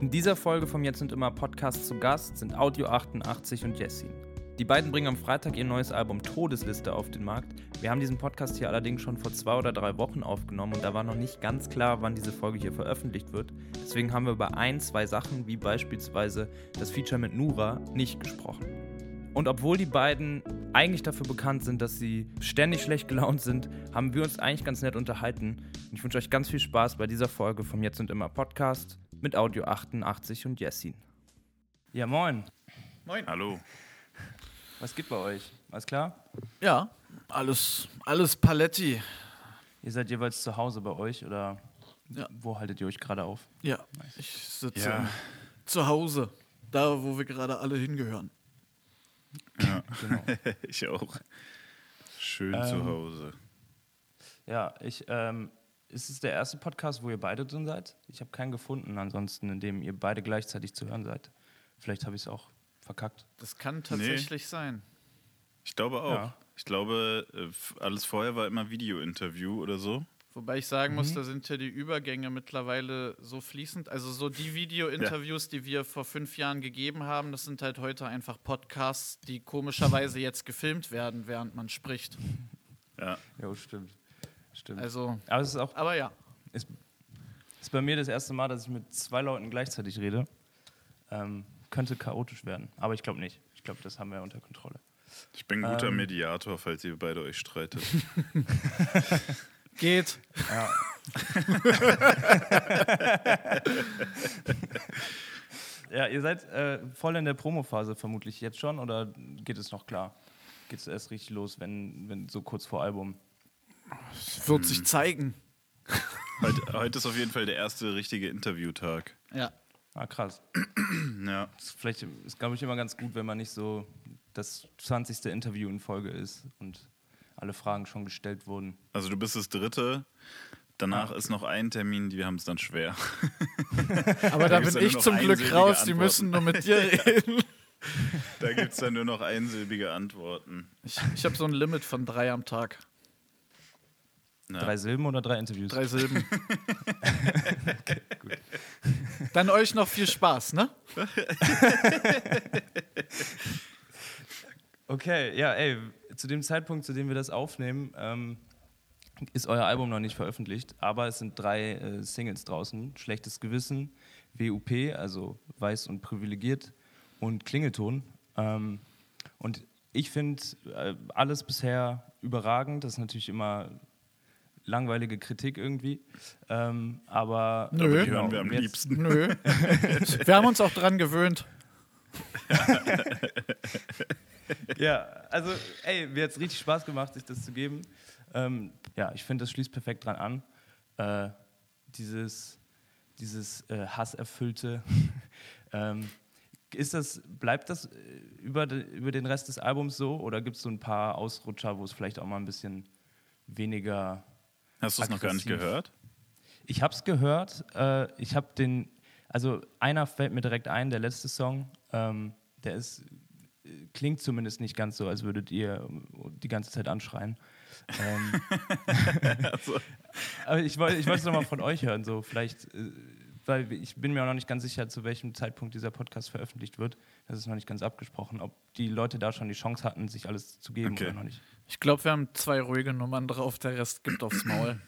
In dieser Folge vom Jetzt und Immer Podcast zu Gast sind Audio 88 und Jessin. Die beiden bringen am Freitag ihr neues Album Todesliste auf den Markt. Wir haben diesen Podcast hier allerdings schon vor zwei oder drei Wochen aufgenommen und da war noch nicht ganz klar, wann diese Folge hier veröffentlicht wird. Deswegen haben wir über ein, zwei Sachen, wie beispielsweise das Feature mit Nura, nicht gesprochen. Und obwohl die beiden eigentlich dafür bekannt sind, dass sie ständig schlecht gelaunt sind, haben wir uns eigentlich ganz nett unterhalten. Und ich wünsche euch ganz viel Spaß bei dieser Folge vom Jetzt und Immer Podcast mit Audio 88 und Jessin. Ja, moin. Moin. Hallo. Was geht bei euch? Alles klar? Ja, alles, alles Paletti. Ihr seid jeweils zu Hause bei euch oder Ja. wo haltet ihr euch gerade auf? Ja, ich sitze Ja. zu Hause, da wo wir gerade alle hingehören. Ja, Genau. ich auch. Schön Ähm, zu Hause. ja, ich, ähm, ist es der erste Podcast, wo ihr beide drin seid? Ich habe keinen gefunden, ansonsten, in dem ihr beide gleichzeitig zu hören seid. Vielleicht habe ich es auch verkackt. Das kann tatsächlich sein. Ich glaube auch. Ja. Ich glaube, äh, alles vorher war immer Video-Interview oder so. Wobei ich sagen muss, da sind ja die Übergänge mittlerweile so fließend. Also so die Video-Interviews, die wir vor fünf Jahren gegeben haben, das sind halt heute einfach Podcasts, die komischerweise jetzt gefilmt werden, während man spricht. Ja. Ja, stimmt. Stimmt. Also, Aber es ist auch aber ja. ist, ist bei mir das erste Mal, dass ich mit zwei Leuten gleichzeitig rede. Ähm, könnte chaotisch werden, aber ich glaube nicht. Ich glaube, das haben wir unter Kontrolle. Ich bin ein guter Ähm. Mediator, falls ihr beide euch streitet. Geht. Ja. ja, ihr seid äh, voll in der Promophase vermutlich jetzt schon oder geht es noch klar? Geht es erst richtig los, wenn, wenn so kurz vor Album? Es wird sich zeigen. heute, heute ist auf jeden Fall der erste richtige Interviewtag. Ja. Ah, krass. Ja. Das ist vielleicht ist, glaube ich, immer ganz gut, wenn man nicht so das 20. Interview in Folge ist und alle Fragen schon gestellt wurden. Also du bist das dritte. Danach Ah, ist noch ein Termin, die haben es dann schwer. Aber da gibt's bin ich zum Glück raus, die Antworten. müssen nur mit dir reden. Da gibt es dann nur noch einsilbige Antworten. Ich, ich habe so ein Limit von drei am Tag. Ja. Drei Silben oder drei Interviews? Drei Silben. Dann euch noch viel Spaß, ne? Okay, ja, ey, zu dem Zeitpunkt, zu dem wir das aufnehmen, ähm, ist euer Album noch nicht veröffentlicht, aber es sind drei äh, Singles draußen: Schlechtes Gewissen, WUP, also Weiß und Privilegiert, und Klingelton. Ähm, und ich finde äh, alles bisher überragend. Das ist natürlich immer langweilige Kritik irgendwie. Ähm, aber Nö. Aber die hören wir am jetzt- liebsten. Nö. Wir haben uns auch dran gewöhnt. Ja, also, ey, mir hat es richtig Spaß gemacht, sich das zu geben. Ähm, ja, ich finde, das schließt perfekt dran an. Äh, dieses dieses äh, hasserfüllte. ähm, ist das, bleibt das äh, über, de, über den Rest des Albums so oder gibt es so ein paar Ausrutscher, wo es vielleicht auch mal ein bisschen weniger. Hast du es noch gar nicht gehört? Ich habe es gehört. Äh, ich habe den. Also, einer fällt mir direkt ein, der letzte Song. Ähm, der ist. äh, Klingt zumindest nicht ganz so, als würdet ihr die ganze Zeit anschreien. Ähm, Also, aber ich wollte ich wollte es nochmal von euch hören, so vielleicht, äh, weil ich bin mir auch noch nicht ganz sicher, zu welchem Zeitpunkt dieser Podcast veröffentlicht wird. Das ist noch nicht ganz abgesprochen, ob die Leute da schon die Chance hatten, sich alles zu geben Okay. oder noch nicht. Ich glaube, wir haben zwei ruhige Nummern drauf, der Rest gibt aufs Maul.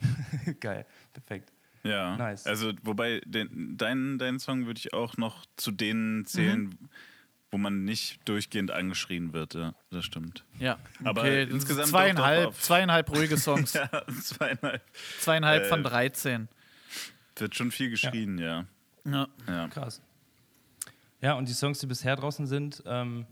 Geil, perfekt. Ja, Nice. also wobei den, deinen, deinen Song würde ich auch noch zu denen zählen, wo man nicht durchgehend angeschrien wird. Ja, das stimmt. Ja, Aber okay. insgesamt zweieinhalb, doch, doch auf- zweieinhalb ruhige Songs. Ja, zweieinhalb. Zweieinhalb Äh, von 13. Wird schon viel geschrien, ja. Ja. ja. Krass. Ja, und die Songs, die bisher draußen sind, ähm,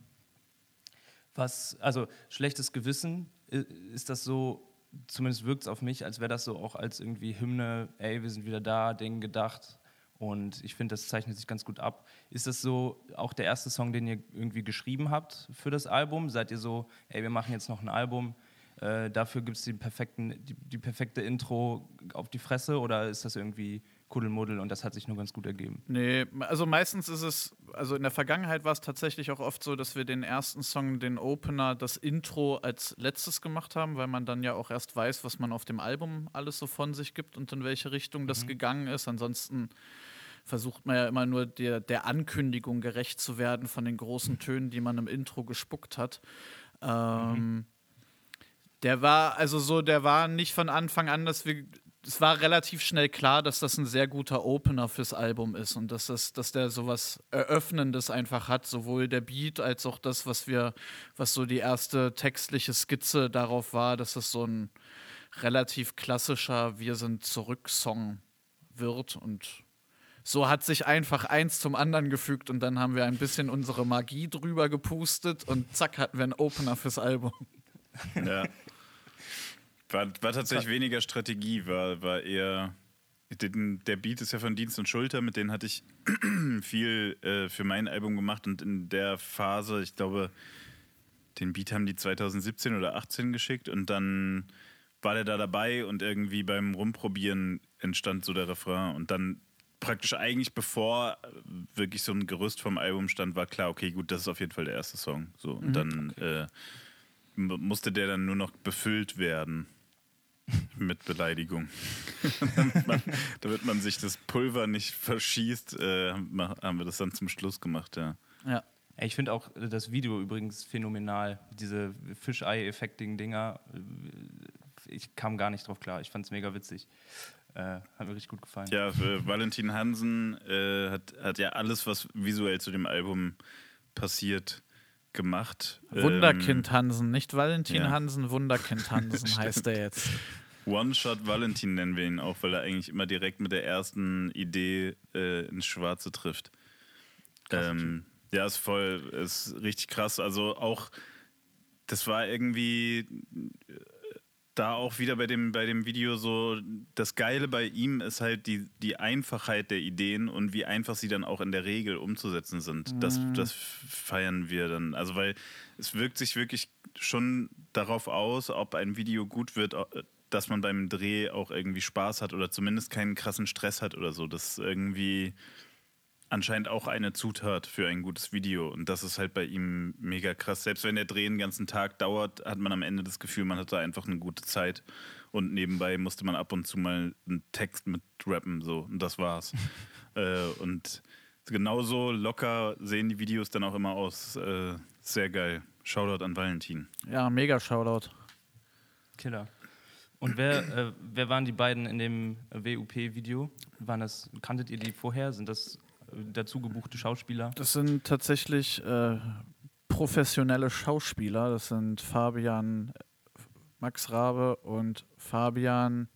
was, also schlechtes Gewissen, ist das so, zumindest wirkt es auf mich, als wäre das so auch als irgendwie Hymne, ey, wir sind wieder da, Ding gedacht. Und ich finde, das zeichnet sich ganz gut ab. Ist das so auch der erste Song, den ihr irgendwie geschrieben habt für das Album? Seid ihr so, ey, wir machen jetzt noch ein Album, äh, dafür gibt es die, die, die perfekte Intro auf die Fresse oder ist das irgendwie Kuddelmuddel und das hat sich nur ganz gut ergeben? Nee, also meistens ist es, also in der Vergangenheit war es tatsächlich auch oft so, dass wir den ersten Song, den Opener, das Intro als letztes gemacht haben, weil man dann ja auch erst weiß, was man auf dem Album alles so von sich gibt und in welche Richtung das gegangen ist. Ansonsten versucht man ja immer nur der, der Ankündigung gerecht zu werden von den großen Tönen, die man im Intro gespuckt hat. Ähm, mhm. Der war, also so, der war nicht von Anfang an, dass wir es war relativ schnell klar, dass das ein sehr guter Opener fürs Album ist und dass, das, dass der sowas Eröffnendes einfach hat, sowohl der Beat als auch das, was wir, was so die erste textliche Skizze darauf war, dass es so ein relativ klassischer Wir sind zurück-Song wird und so hat sich einfach eins zum anderen gefügt und dann haben wir ein bisschen unsere Magie drüber gepustet und zack hatten wir einen Opener fürs Album. Ja. War, war tatsächlich weniger Strategie, war, war eher. Den, der Beat ist ja von Dienst und Schulter, mit denen hatte ich viel äh, für mein Album gemacht und in der Phase, ich glaube, den Beat haben die 2017 oder 18 geschickt und dann war der da dabei und irgendwie beim Rumprobieren entstand so der Refrain und dann praktisch eigentlich bevor wirklich so ein Gerüst vom Album stand, war klar, okay, gut, das ist auf jeden Fall der erste Song. So und mhm, dann okay. äh, musste der dann nur noch befüllt werden mit Beleidigung. damit, man, damit, man, sich das Pulver nicht verschießt, äh, haben wir das dann zum Schluss gemacht, ja. Ja. Ich finde auch das Video übrigens phänomenal. Diese Fischei-Effektigen-Dinger. Ich kam gar nicht drauf klar. Ich fand es mega witzig. Äh, hat mir richtig gut gefallen. Ja, Valentin Hansen äh, hat, hat ja alles, was visuell zu dem Album passiert, gemacht. Wunderkind ähm, Hansen, nicht Valentin ja. Hansen, Wunderkind Hansen heißt er jetzt. One-Shot Valentin nennen wir ihn auch, weil er eigentlich immer direkt mit der ersten Idee äh, ins Schwarze trifft. Ähm, ja, ist voll, ist richtig krass. Also auch, das war irgendwie da auch wieder bei dem, bei dem Video so, das Geile bei ihm ist halt die, die Einfachheit der Ideen und wie einfach sie dann auch in der Regel umzusetzen sind. Mhm. Das, das feiern wir dann. Also, weil es wirkt sich wirklich schon darauf aus, ob ein Video gut wird, dass man beim Dreh auch irgendwie Spaß hat oder zumindest keinen krassen Stress hat oder so. Das irgendwie anscheinend auch eine Zutat für ein gutes Video. Und das ist halt bei ihm mega krass. Selbst wenn der Dreh den ganzen Tag dauert, hat man am Ende das Gefühl, man hatte einfach eine gute Zeit. Und nebenbei musste man ab und zu mal einen Text mit rappen. So. Und das war's. äh, und genauso locker sehen die Videos dann auch immer aus. Äh, sehr geil. Shoutout an Valentin. Ja, mega Shoutout. Killer. Und wer, äh, wer waren die beiden in dem WUP-Video? kanntet ihr die vorher? Sind das dazu gebuchte Schauspieler? Das sind tatsächlich äh, professionelle Schauspieler. Das sind Fabian Max Rabe und Fabian.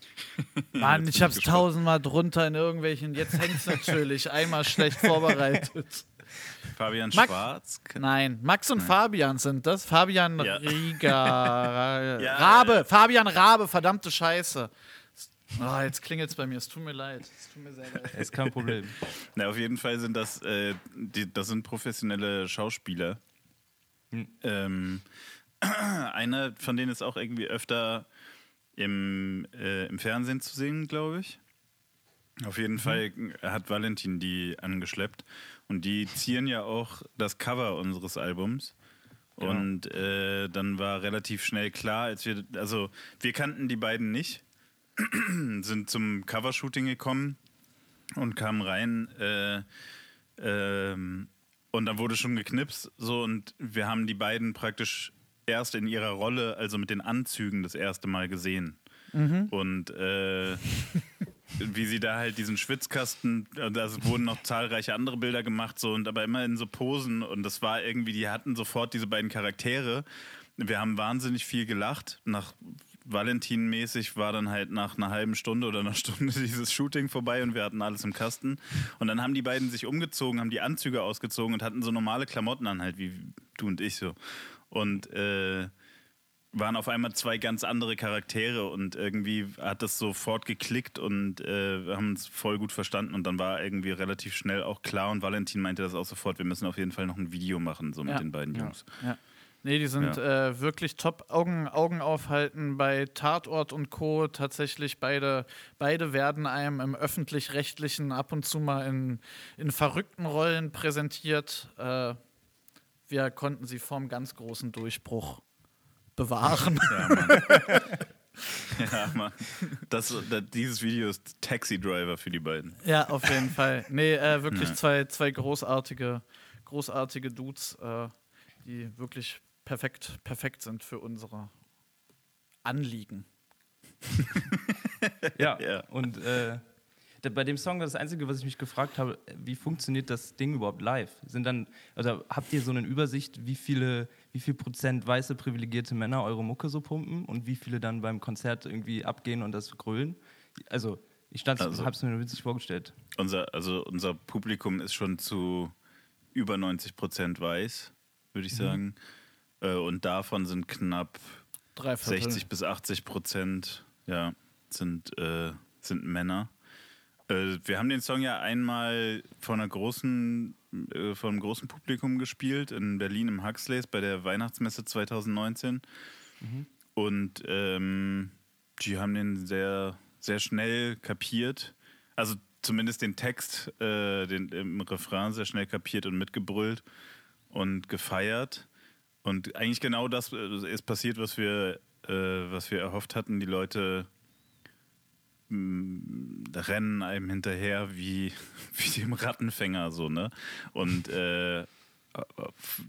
Mann, ich hab's tausendmal drunter in irgendwelchen. Jetzt hängt's natürlich einmal schlecht vorbereitet. Fabian Max, Schwarz? Nein, Max und Nein. Fabian sind das. Fabian ja. Rieger. ja, Rabe, ja. Fabian Rabe, verdammte Scheiße. Oh, jetzt klingelt es bei mir. Es tut mir leid. Es tut mir sehr leid. Ist kein Problem. Na, auf jeden Fall sind das, äh, die, das sind professionelle Schauspieler. Hm. Ähm, einer von denen ist auch irgendwie öfter im, äh, im Fernsehen zu sehen, glaube ich. Auf jeden mhm. Fall hat Valentin die angeschleppt. Und die zieren ja auch das Cover unseres Albums. Genau. Und äh, dann war relativ schnell klar, als wir, also wir kannten die beiden nicht sind zum Covershooting gekommen und kamen rein. Äh, ähm, und dann wurde schon geknipst, so und wir haben die beiden praktisch erst in ihrer Rolle, also mit den Anzügen, das erste Mal gesehen. Mhm. Und äh, wie sie da halt diesen Schwitzkasten, da wurden noch zahlreiche andere Bilder gemacht, so und aber immer in so Posen und das war irgendwie, die hatten sofort diese beiden Charaktere. Wir haben wahnsinnig viel gelacht. Nach Valentin-mäßig war dann halt nach einer halben Stunde oder einer Stunde dieses Shooting vorbei und wir hatten alles im Kasten. Und dann haben die beiden sich umgezogen, haben die Anzüge ausgezogen und hatten so normale Klamotten an, halt wie du und ich so. Und äh, waren auf einmal zwei ganz andere Charaktere und irgendwie hat das sofort geklickt und äh, wir haben uns voll gut verstanden und dann war irgendwie relativ schnell auch klar und Valentin meinte das auch sofort, wir müssen auf jeden Fall noch ein Video machen, so mit ja, den beiden Jungs. Ja, ja. Nee, die sind ja. äh, wirklich top. Augen, Augen aufhalten bei Tatort und Co. Tatsächlich beide, beide werden einem im öffentlich-rechtlichen ab und zu mal in, in verrückten Rollen präsentiert. Äh, wir konnten sie vorm ganz großen Durchbruch bewahren. Ja, Ja, Mann. Das, das, dieses Video ist Taxi Driver für die beiden. Ja, auf jeden Fall. Nee, äh, wirklich ja. zwei, zwei großartige, großartige Dudes, äh, die wirklich perfekt, perfekt sind für unsere Anliegen. ja, ja, und äh, bei dem Song war das Einzige, was ich mich gefragt habe, wie funktioniert das Ding überhaupt live? Sind dann, also habt ihr so eine Übersicht, wie viele, wie viel Prozent weiße privilegierte Männer eure Mucke so pumpen und wie viele dann beim Konzert irgendwie abgehen und das grölen? Also ich stand, also, hab's mir nur witzig vorgestellt. Unser, also unser Publikum ist schon zu über 90 Prozent weiß, würde ich mhm. sagen. Äh, und davon sind knapp 60 bis 80 Prozent, ja, sind, äh, sind Männer. Äh, wir haben den Song ja einmal von einer großen, äh, von einem großen Publikum gespielt in Berlin im Huxleys bei der Weihnachtsmesse 2019. Mhm. Und ähm, die haben den sehr, sehr schnell kapiert. Also zumindest den Text, äh, den im Refrain sehr schnell kapiert und mitgebrüllt und gefeiert. Und eigentlich genau das äh, ist passiert, was wir, äh, was wir erhofft hatten. Die Leute rennen einem hinterher wie, wie dem Rattenfänger so, ne? Und äh,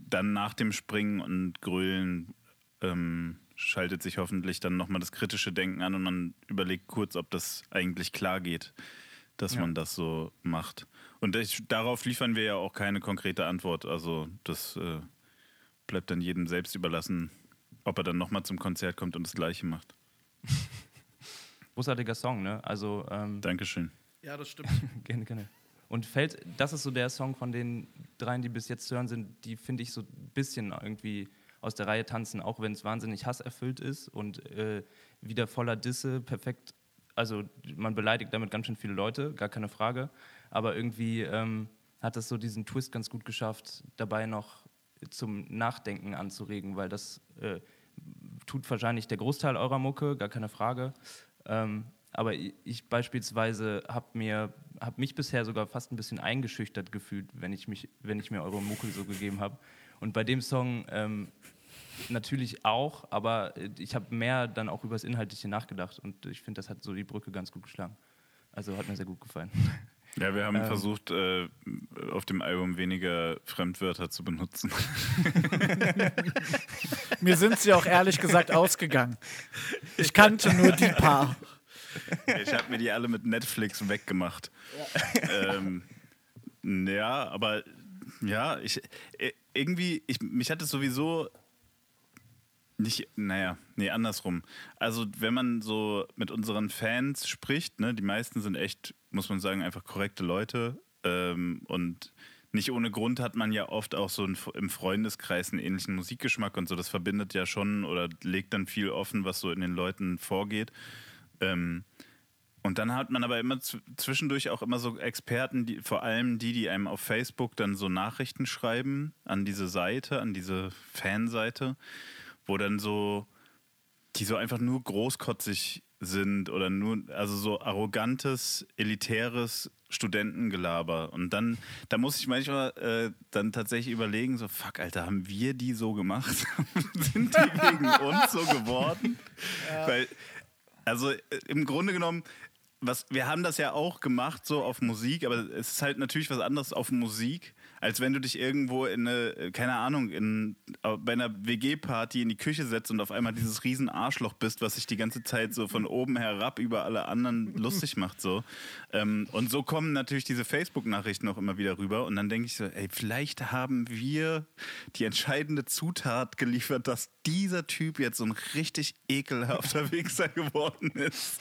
dann nach dem Springen und Grölen ähm, schaltet sich hoffentlich dann nochmal das kritische Denken an und man überlegt kurz, ob das eigentlich klar geht, dass ja. man das so macht. Und ich, darauf liefern wir ja auch keine konkrete Antwort. Also das äh, bleibt dann jedem selbst überlassen, ob er dann nochmal zum Konzert kommt und das Gleiche macht. großartiger Song, ne? Also, ähm, Dankeschön. Ja, das stimmt. gerne, gerne. Und fällt, das ist so der Song von den dreien, die bis jetzt zu hören sind, die finde ich so ein bisschen irgendwie aus der Reihe tanzen, auch wenn es wahnsinnig hasserfüllt ist und äh, wieder voller Disse, perfekt. Also man beleidigt damit ganz schön viele Leute, gar keine Frage. Aber irgendwie ähm, hat es so diesen Twist ganz gut geschafft, dabei noch zum Nachdenken anzuregen, weil das äh, tut wahrscheinlich der Großteil eurer Mucke, gar keine Frage. Ähm, aber ich beispielsweise habe mir hab mich bisher sogar fast ein bisschen eingeschüchtert gefühlt, wenn ich mich, wenn ich mir eure Mucke so gegeben habe. Und bei dem Song ähm, natürlich auch, aber ich habe mehr dann auch über das Inhaltliche nachgedacht und ich finde, das hat so die Brücke ganz gut geschlagen. Also hat mir sehr gut gefallen. Ja, wir haben ähm, versucht, äh, auf dem Album weniger Fremdwörter zu benutzen. Mir sind sie auch ehrlich gesagt ausgegangen. Ich kannte nur die paar. Ich habe mir die alle mit Netflix weggemacht. Ja, ähm, ja aber ja, ich äh, irgendwie, ich, mich hat es sowieso nicht, naja, nee, andersrum. Also, wenn man so mit unseren Fans spricht, ne, die meisten sind echt, muss man sagen, einfach korrekte Leute. Ähm, und nicht ohne Grund hat man ja oft auch so im Freundeskreis einen ähnlichen Musikgeschmack und so. Das verbindet ja schon oder legt dann viel offen, was so in den Leuten vorgeht. Ähm, und dann hat man aber immer zwischendurch auch immer so Experten, die, vor allem die, die einem auf Facebook dann so Nachrichten schreiben an diese Seite, an diese Fanseite wo dann so, die so einfach nur großkotzig sind oder nur, also so arrogantes, elitäres Studentengelaber. Und dann, da muss ich manchmal äh, dann tatsächlich überlegen, so, fuck, Alter, haben wir die so gemacht? sind die wegen uns so geworden? Ja. Weil, also äh, im Grunde genommen, was, wir haben das ja auch gemacht, so auf Musik, aber es ist halt natürlich was anderes auf Musik, als wenn du dich irgendwo in eine, keine Ahnung, in, bei einer WG-Party in die Küche setzt und auf einmal dieses riesen Arschloch bist, was sich die ganze Zeit so von oben herab über alle anderen lustig macht. So. Ähm, und so kommen natürlich diese Facebook-Nachrichten auch immer wieder rüber. Und dann denke ich so, ey, vielleicht haben wir die entscheidende Zutat geliefert, dass dieser Typ jetzt so ein richtig ekelhafter Wichser geworden ist.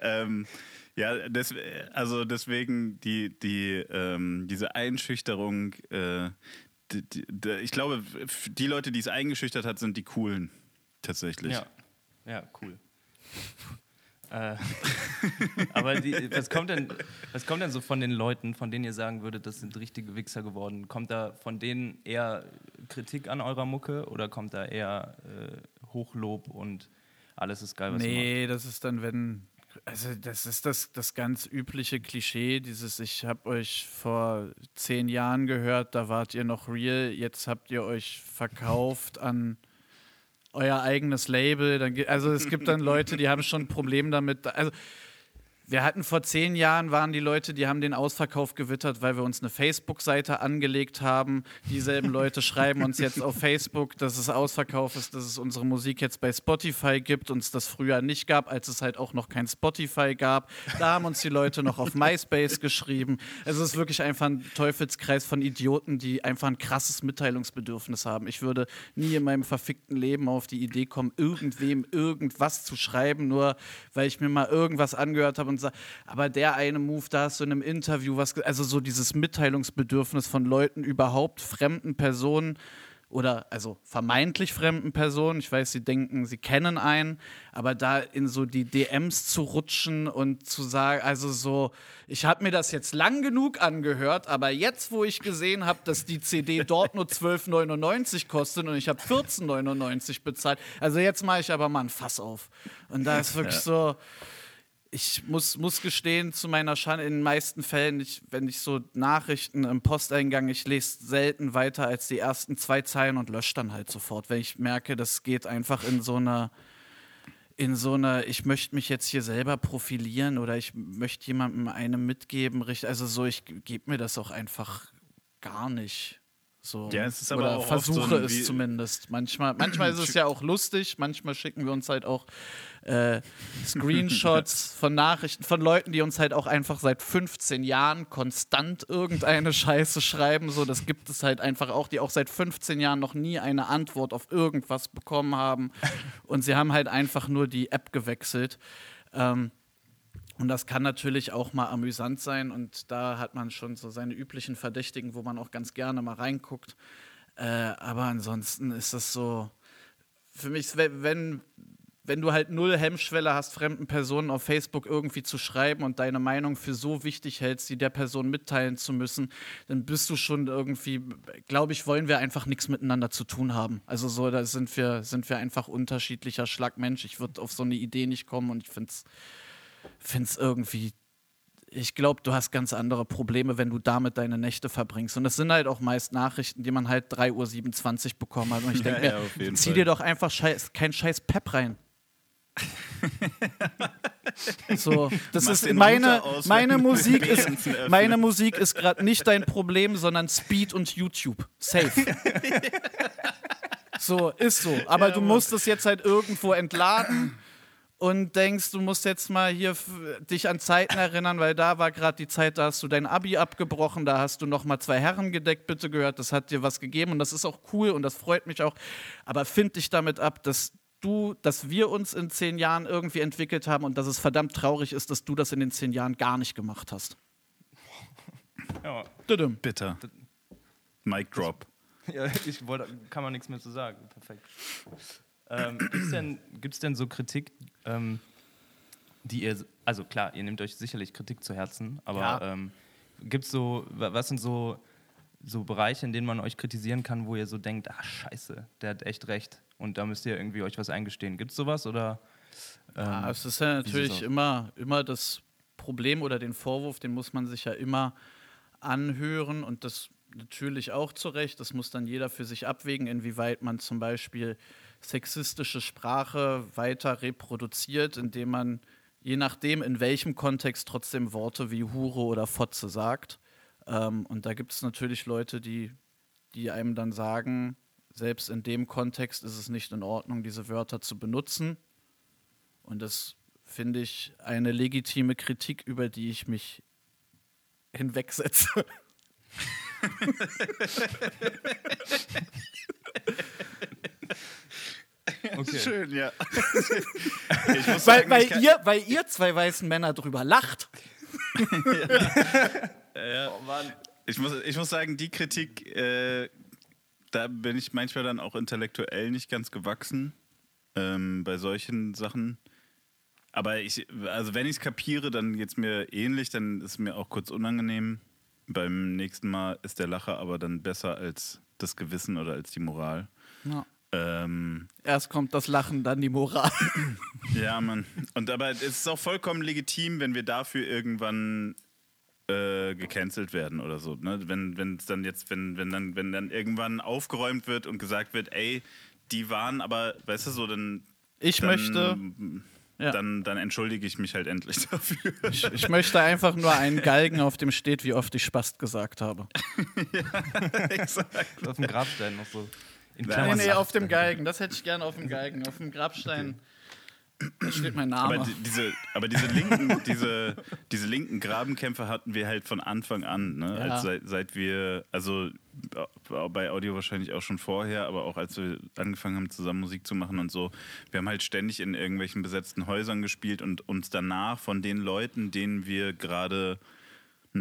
Ähm, ja, des, also deswegen die, die, ähm, diese Einschüchterung, äh, die, die, ich glaube, die Leute, die es eingeschüchtert hat, sind die coolen, tatsächlich. Ja, ja cool. äh, aber die, was, kommt denn, was kommt denn so von den Leuten, von denen ihr sagen würdet, das sind richtige Wichser geworden? Kommt da von denen eher Kritik an eurer Mucke oder kommt da eher äh, Hochlob und alles ist geil, was Nee, ihr macht? das ist dann, wenn also das ist das, das ganz übliche Klischee, dieses ich habe euch vor zehn Jahren gehört, da wart ihr noch real, jetzt habt ihr euch verkauft an euer eigenes Label. Dann, also es gibt dann Leute, die haben schon ein Problem damit. Also wir hatten vor zehn Jahren waren die Leute, die haben den Ausverkauf gewittert, weil wir uns eine Facebook-Seite angelegt haben. Dieselben Leute schreiben uns jetzt auf Facebook, dass es Ausverkauf ist, dass es unsere Musik jetzt bei Spotify gibt und es das früher nicht gab, als es halt auch noch kein Spotify gab. Da haben uns die Leute noch auf MySpace geschrieben. Es ist wirklich einfach ein Teufelskreis von Idioten, die einfach ein krasses Mitteilungsbedürfnis haben. Ich würde nie in meinem verfickten Leben auf die Idee kommen, irgendwem irgendwas zu schreiben, nur weil ich mir mal irgendwas angehört habe und sage, aber der eine Move, da hast du in einem Interview was, also so dieses Mitteilungsbedürfnis von Leuten überhaupt, fremden Personen oder also vermeintlich fremden Personen. Ich weiß, sie denken, sie kennen einen, aber da in so die DMs zu rutschen und zu sagen, also so, ich habe mir das jetzt lang genug angehört, aber jetzt, wo ich gesehen habe, dass die CD dort nur 12,99 kostet und ich habe 14,99 bezahlt, also jetzt mache ich aber mal ein Fass auf. Und da ist wirklich ja. so ich muss, muss gestehen, zu meiner Schande, in den meisten Fällen, ich, wenn ich so Nachrichten im Posteingang, ich lese selten weiter als die ersten zwei Zeilen und lösche dann halt sofort, wenn ich merke, das geht einfach in so einer, in so einer, ich möchte mich jetzt hier selber profilieren oder ich möchte jemandem eine mitgeben, also so, ich gebe mir das auch einfach gar nicht. So. Ja, es ist aber Oder auch versuche so es zumindest. Manchmal, manchmal ist es ja auch lustig, manchmal schicken wir uns halt auch äh, Screenshots von Nachrichten von Leuten, die uns halt auch einfach seit 15 Jahren konstant irgendeine Scheiße schreiben. So, das gibt es halt einfach auch, die auch seit 15 Jahren noch nie eine Antwort auf irgendwas bekommen haben. Und sie haben halt einfach nur die App gewechselt. Ähm, und das kann natürlich auch mal amüsant sein und da hat man schon so seine üblichen Verdächtigen, wo man auch ganz gerne mal reinguckt. Äh, aber ansonsten ist das so, für mich, wenn, wenn du halt null Hemmschwelle hast, fremden Personen auf Facebook irgendwie zu schreiben und deine Meinung für so wichtig hältst, die der Person mitteilen zu müssen, dann bist du schon irgendwie, glaube ich, wollen wir einfach nichts miteinander zu tun haben. Also so, da sind wir, sind wir einfach unterschiedlicher Schlagmensch. Ich würde auf so eine Idee nicht kommen und ich finde es finde es irgendwie ich glaube, du hast ganz andere Probleme, wenn du damit deine Nächte verbringst. Und das sind halt auch meist Nachrichten, die man halt 3.27 Uhr bekommen hat. Und ich denke ja, mir, ja, zieh Fall. dir doch einfach scheiß, kein scheiß Pep rein. so, das ist meine, aus, meine Musik ist meine Musik ist gerade nicht dein Problem, sondern Speed und YouTube. Safe. so, ist so. Aber ja, du musst es jetzt halt irgendwo entladen und denkst, du musst jetzt mal hier dich an Zeiten erinnern, weil da war gerade die Zeit, da hast du dein Abi abgebrochen, da hast du noch mal zwei Herren gedeckt, bitte gehört, das hat dir was gegeben und das ist auch cool und das freut mich auch. Aber find dich damit ab, dass du, dass wir uns in zehn Jahren irgendwie entwickelt haben und dass es verdammt traurig ist, dass du das in den zehn Jahren gar nicht gemacht hast. Ja. Bitter. Mic drop. Ja, ich wollte, kann man nichts mehr zu sagen. Perfekt. Ähm, Gibt es denn, denn so Kritik, ähm, die ihr, also klar, ihr nehmt euch sicherlich Kritik zu Herzen, aber ja. ähm, gibt es so, was sind so, so Bereiche, in denen man euch kritisieren kann, wo ihr so denkt, ah scheiße, der hat echt recht und da müsst ihr irgendwie euch was eingestehen. Gibt es sowas oder? ja, ähm, es ist ja natürlich immer, immer das Problem oder den Vorwurf, den muss man sich ja immer anhören und das natürlich auch zu Recht. Das muss dann jeder für sich abwägen, inwieweit man zum Beispiel sexistische Sprache weiter reproduziert, indem man je nachdem, in welchem Kontext trotzdem Worte wie Hure oder Fotze sagt. Ähm, und da gibt es natürlich Leute, die, die einem dann sagen, selbst in dem Kontext ist es nicht in Ordnung, diese Wörter zu benutzen. Und das finde ich eine legitime Kritik, über die ich mich hinwegsetze. Okay. Schön, ja. weil, weil, ihr, weil ihr zwei weißen Männer drüber lacht. ja. ja. Oh Mann. Ich muss, ich muss sagen, die Kritik, äh, da bin ich manchmal dann auch intellektuell nicht ganz gewachsen ähm, bei solchen Sachen. Aber ich, also wenn ich es kapiere, dann geht es mir ähnlich, dann ist es mir auch kurz unangenehm. Beim nächsten Mal ist der Lacher aber dann besser als das Gewissen oder als die Moral. Ja. Ähm, Erst kommt das Lachen, dann die Moral. ja, Mann. Und aber es ist auch vollkommen legitim, wenn wir dafür irgendwann äh, gecancelt werden oder so. Ne? Wenn es dann jetzt, wenn, wenn dann, wenn dann irgendwann aufgeräumt wird und gesagt wird, ey, die waren aber, weißt du, so dann. Ich dann, möchte. Ja. Dann, dann entschuldige ich mich halt endlich dafür. Ich, ich, möchte einfach nur einen Galgen, auf dem steht, wie oft ich Spast gesagt habe. ja, exakt. Auf dem Grabstein noch so. In Nein, nee, nee, auf dem Galgen. Das hätte ich gerne auf dem Galgen. Auf dem Grabstein. Okay. Da steht mein Name. Aber, die, diese, aber diese, linken, diese, diese linken Grabenkämpfe hatten wir halt von Anfang an. Ne? Ja. Seit, seit, wir, also bei Audio wahrscheinlich auch schon vorher, aber auch als wir angefangen haben, zusammen Musik zu machen und so. Wir haben halt ständig in irgendwelchen besetzten Häusern gespielt und uns danach von den Leuten, denen wir gerade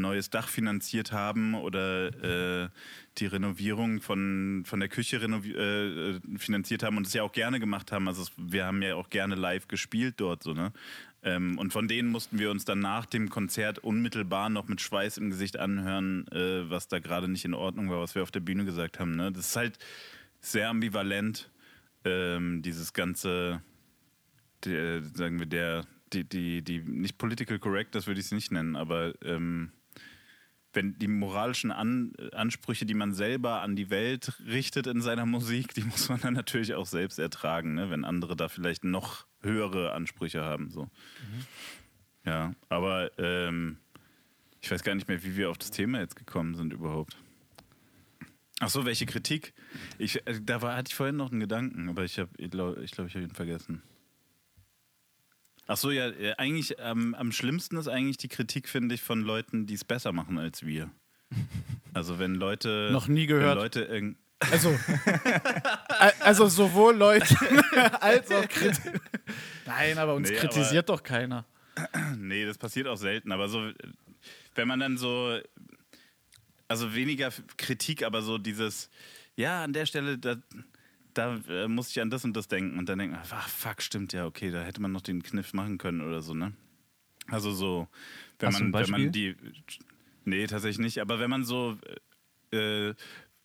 neues Dach finanziert haben oder äh, die Renovierung von, von der Küche äh, finanziert haben und es ja auch gerne gemacht haben. Also es, wir haben ja auch gerne live gespielt dort so, ne? Ähm, und von denen mussten wir uns dann nach dem Konzert unmittelbar noch mit Schweiß im Gesicht anhören, äh, was da gerade nicht in Ordnung war, was wir auf der Bühne gesagt haben. Ne? Das ist halt sehr ambivalent, ähm, dieses ganze, der, sagen wir, der, die, die, die, nicht political correct, das würde ich es nicht nennen, aber ähm, wenn die moralischen An Ansprüche, die man selber an die Welt richtet in seiner Musik, die muss man dann natürlich auch selbst ertragen, ne? wenn andere da vielleicht noch höhere Ansprüche haben. So. Mhm. Ja, aber ähm, ich weiß gar nicht mehr, wie wir auf das Thema jetzt gekommen sind überhaupt. Ach so, welche Kritik? Ich, äh, da war, hatte ich vorhin noch einen Gedanken, aber ich, ich glaube, ich, glaub, ich habe ihn vergessen. Ach so, ja, äh, eigentlich ähm, am schlimmsten ist eigentlich die Kritik, finde ich, von Leuten, die es besser machen als wir. Also wenn Leute. Noch nie gehört. Leute also, also sowohl Leute als auch Kritik. Nein, aber uns nee, kritisiert aber, doch keiner. Nee, das passiert auch selten. Aber so, wenn man dann so, also weniger Kritik, aber so dieses, ja, an der Stelle, da, da äh, muss ich an das und das denken. Und dann denken, ach fuck, stimmt ja, okay, da hätte man noch den Kniff machen können oder so, ne? Also so, wenn Hast man, wenn man die. Nee, tatsächlich nicht, aber wenn man so äh,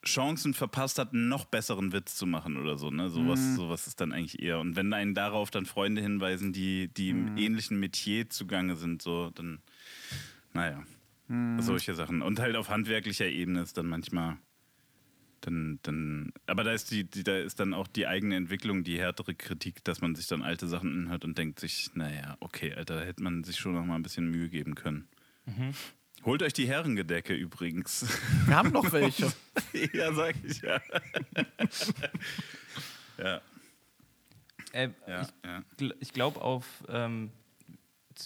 Chancen verpasst hat, einen noch besseren Witz zu machen oder so, ne? Sowas, mhm. sowas ist dann eigentlich eher. Und wenn einen darauf dann Freunde hinweisen, die, die mhm. im ähnlichen Metier zugange sind, so, dann, naja. Mhm. Solche Sachen. Und halt auf handwerklicher Ebene ist dann manchmal dann, dann, aber da ist die, die, da ist dann auch die eigene Entwicklung, die härtere Kritik, dass man sich dann alte Sachen anhört und denkt sich, naja, okay, Alter, da hätte man sich schon noch mal ein bisschen Mühe geben können. Mhm. Holt euch die Herrengedecke übrigens. Wir haben noch welche. ja, sag ich ja. ja. Äh, ja, ich, ja. ich glaube, auf ähm,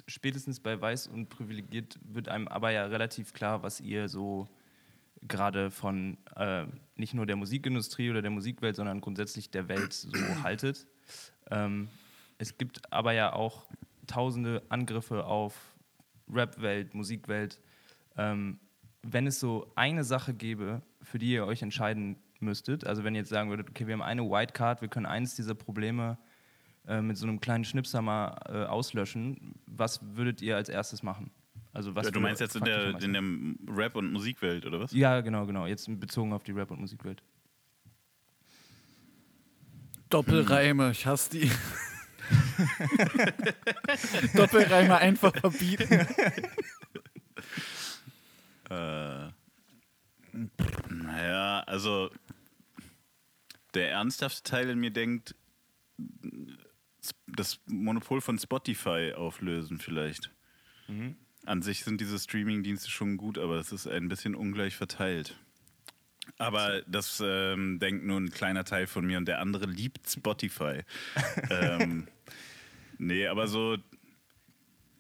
spätestens bei Weiß und Privilegiert wird einem aber ja relativ klar, was ihr so gerade von äh, nicht nur der Musikindustrie oder der Musikwelt, sondern grundsätzlich der Welt so haltet. Ähm, es gibt aber ja auch tausende Angriffe auf Rap-Welt, Musikwelt. Ähm, wenn es so eine Sache gäbe, für die ihr euch entscheiden müsstet, also wenn ihr jetzt sagen würdet, okay, wir haben eine White Card, wir können eines dieser Probleme äh, mit so einem kleinen Schnipser mal äh, auslöschen, was würdet ihr als erstes machen? Also was ja, du meinst jetzt in der, in der Rap- und Musikwelt, oder was? Ja, genau, genau. Jetzt bezogen auf die Rap- und Musikwelt. Doppelreime, ich hasse die. Doppelreime einfach verbieten. äh, naja, also der ernsthafte Teil in mir denkt, das Monopol von Spotify auflösen vielleicht. Mhm. An sich sind diese Streaming-Dienste schon gut, aber es ist ein bisschen ungleich verteilt. Aber das ähm, denkt nur ein kleiner Teil von mir und der andere liebt Spotify. ähm, nee, aber so,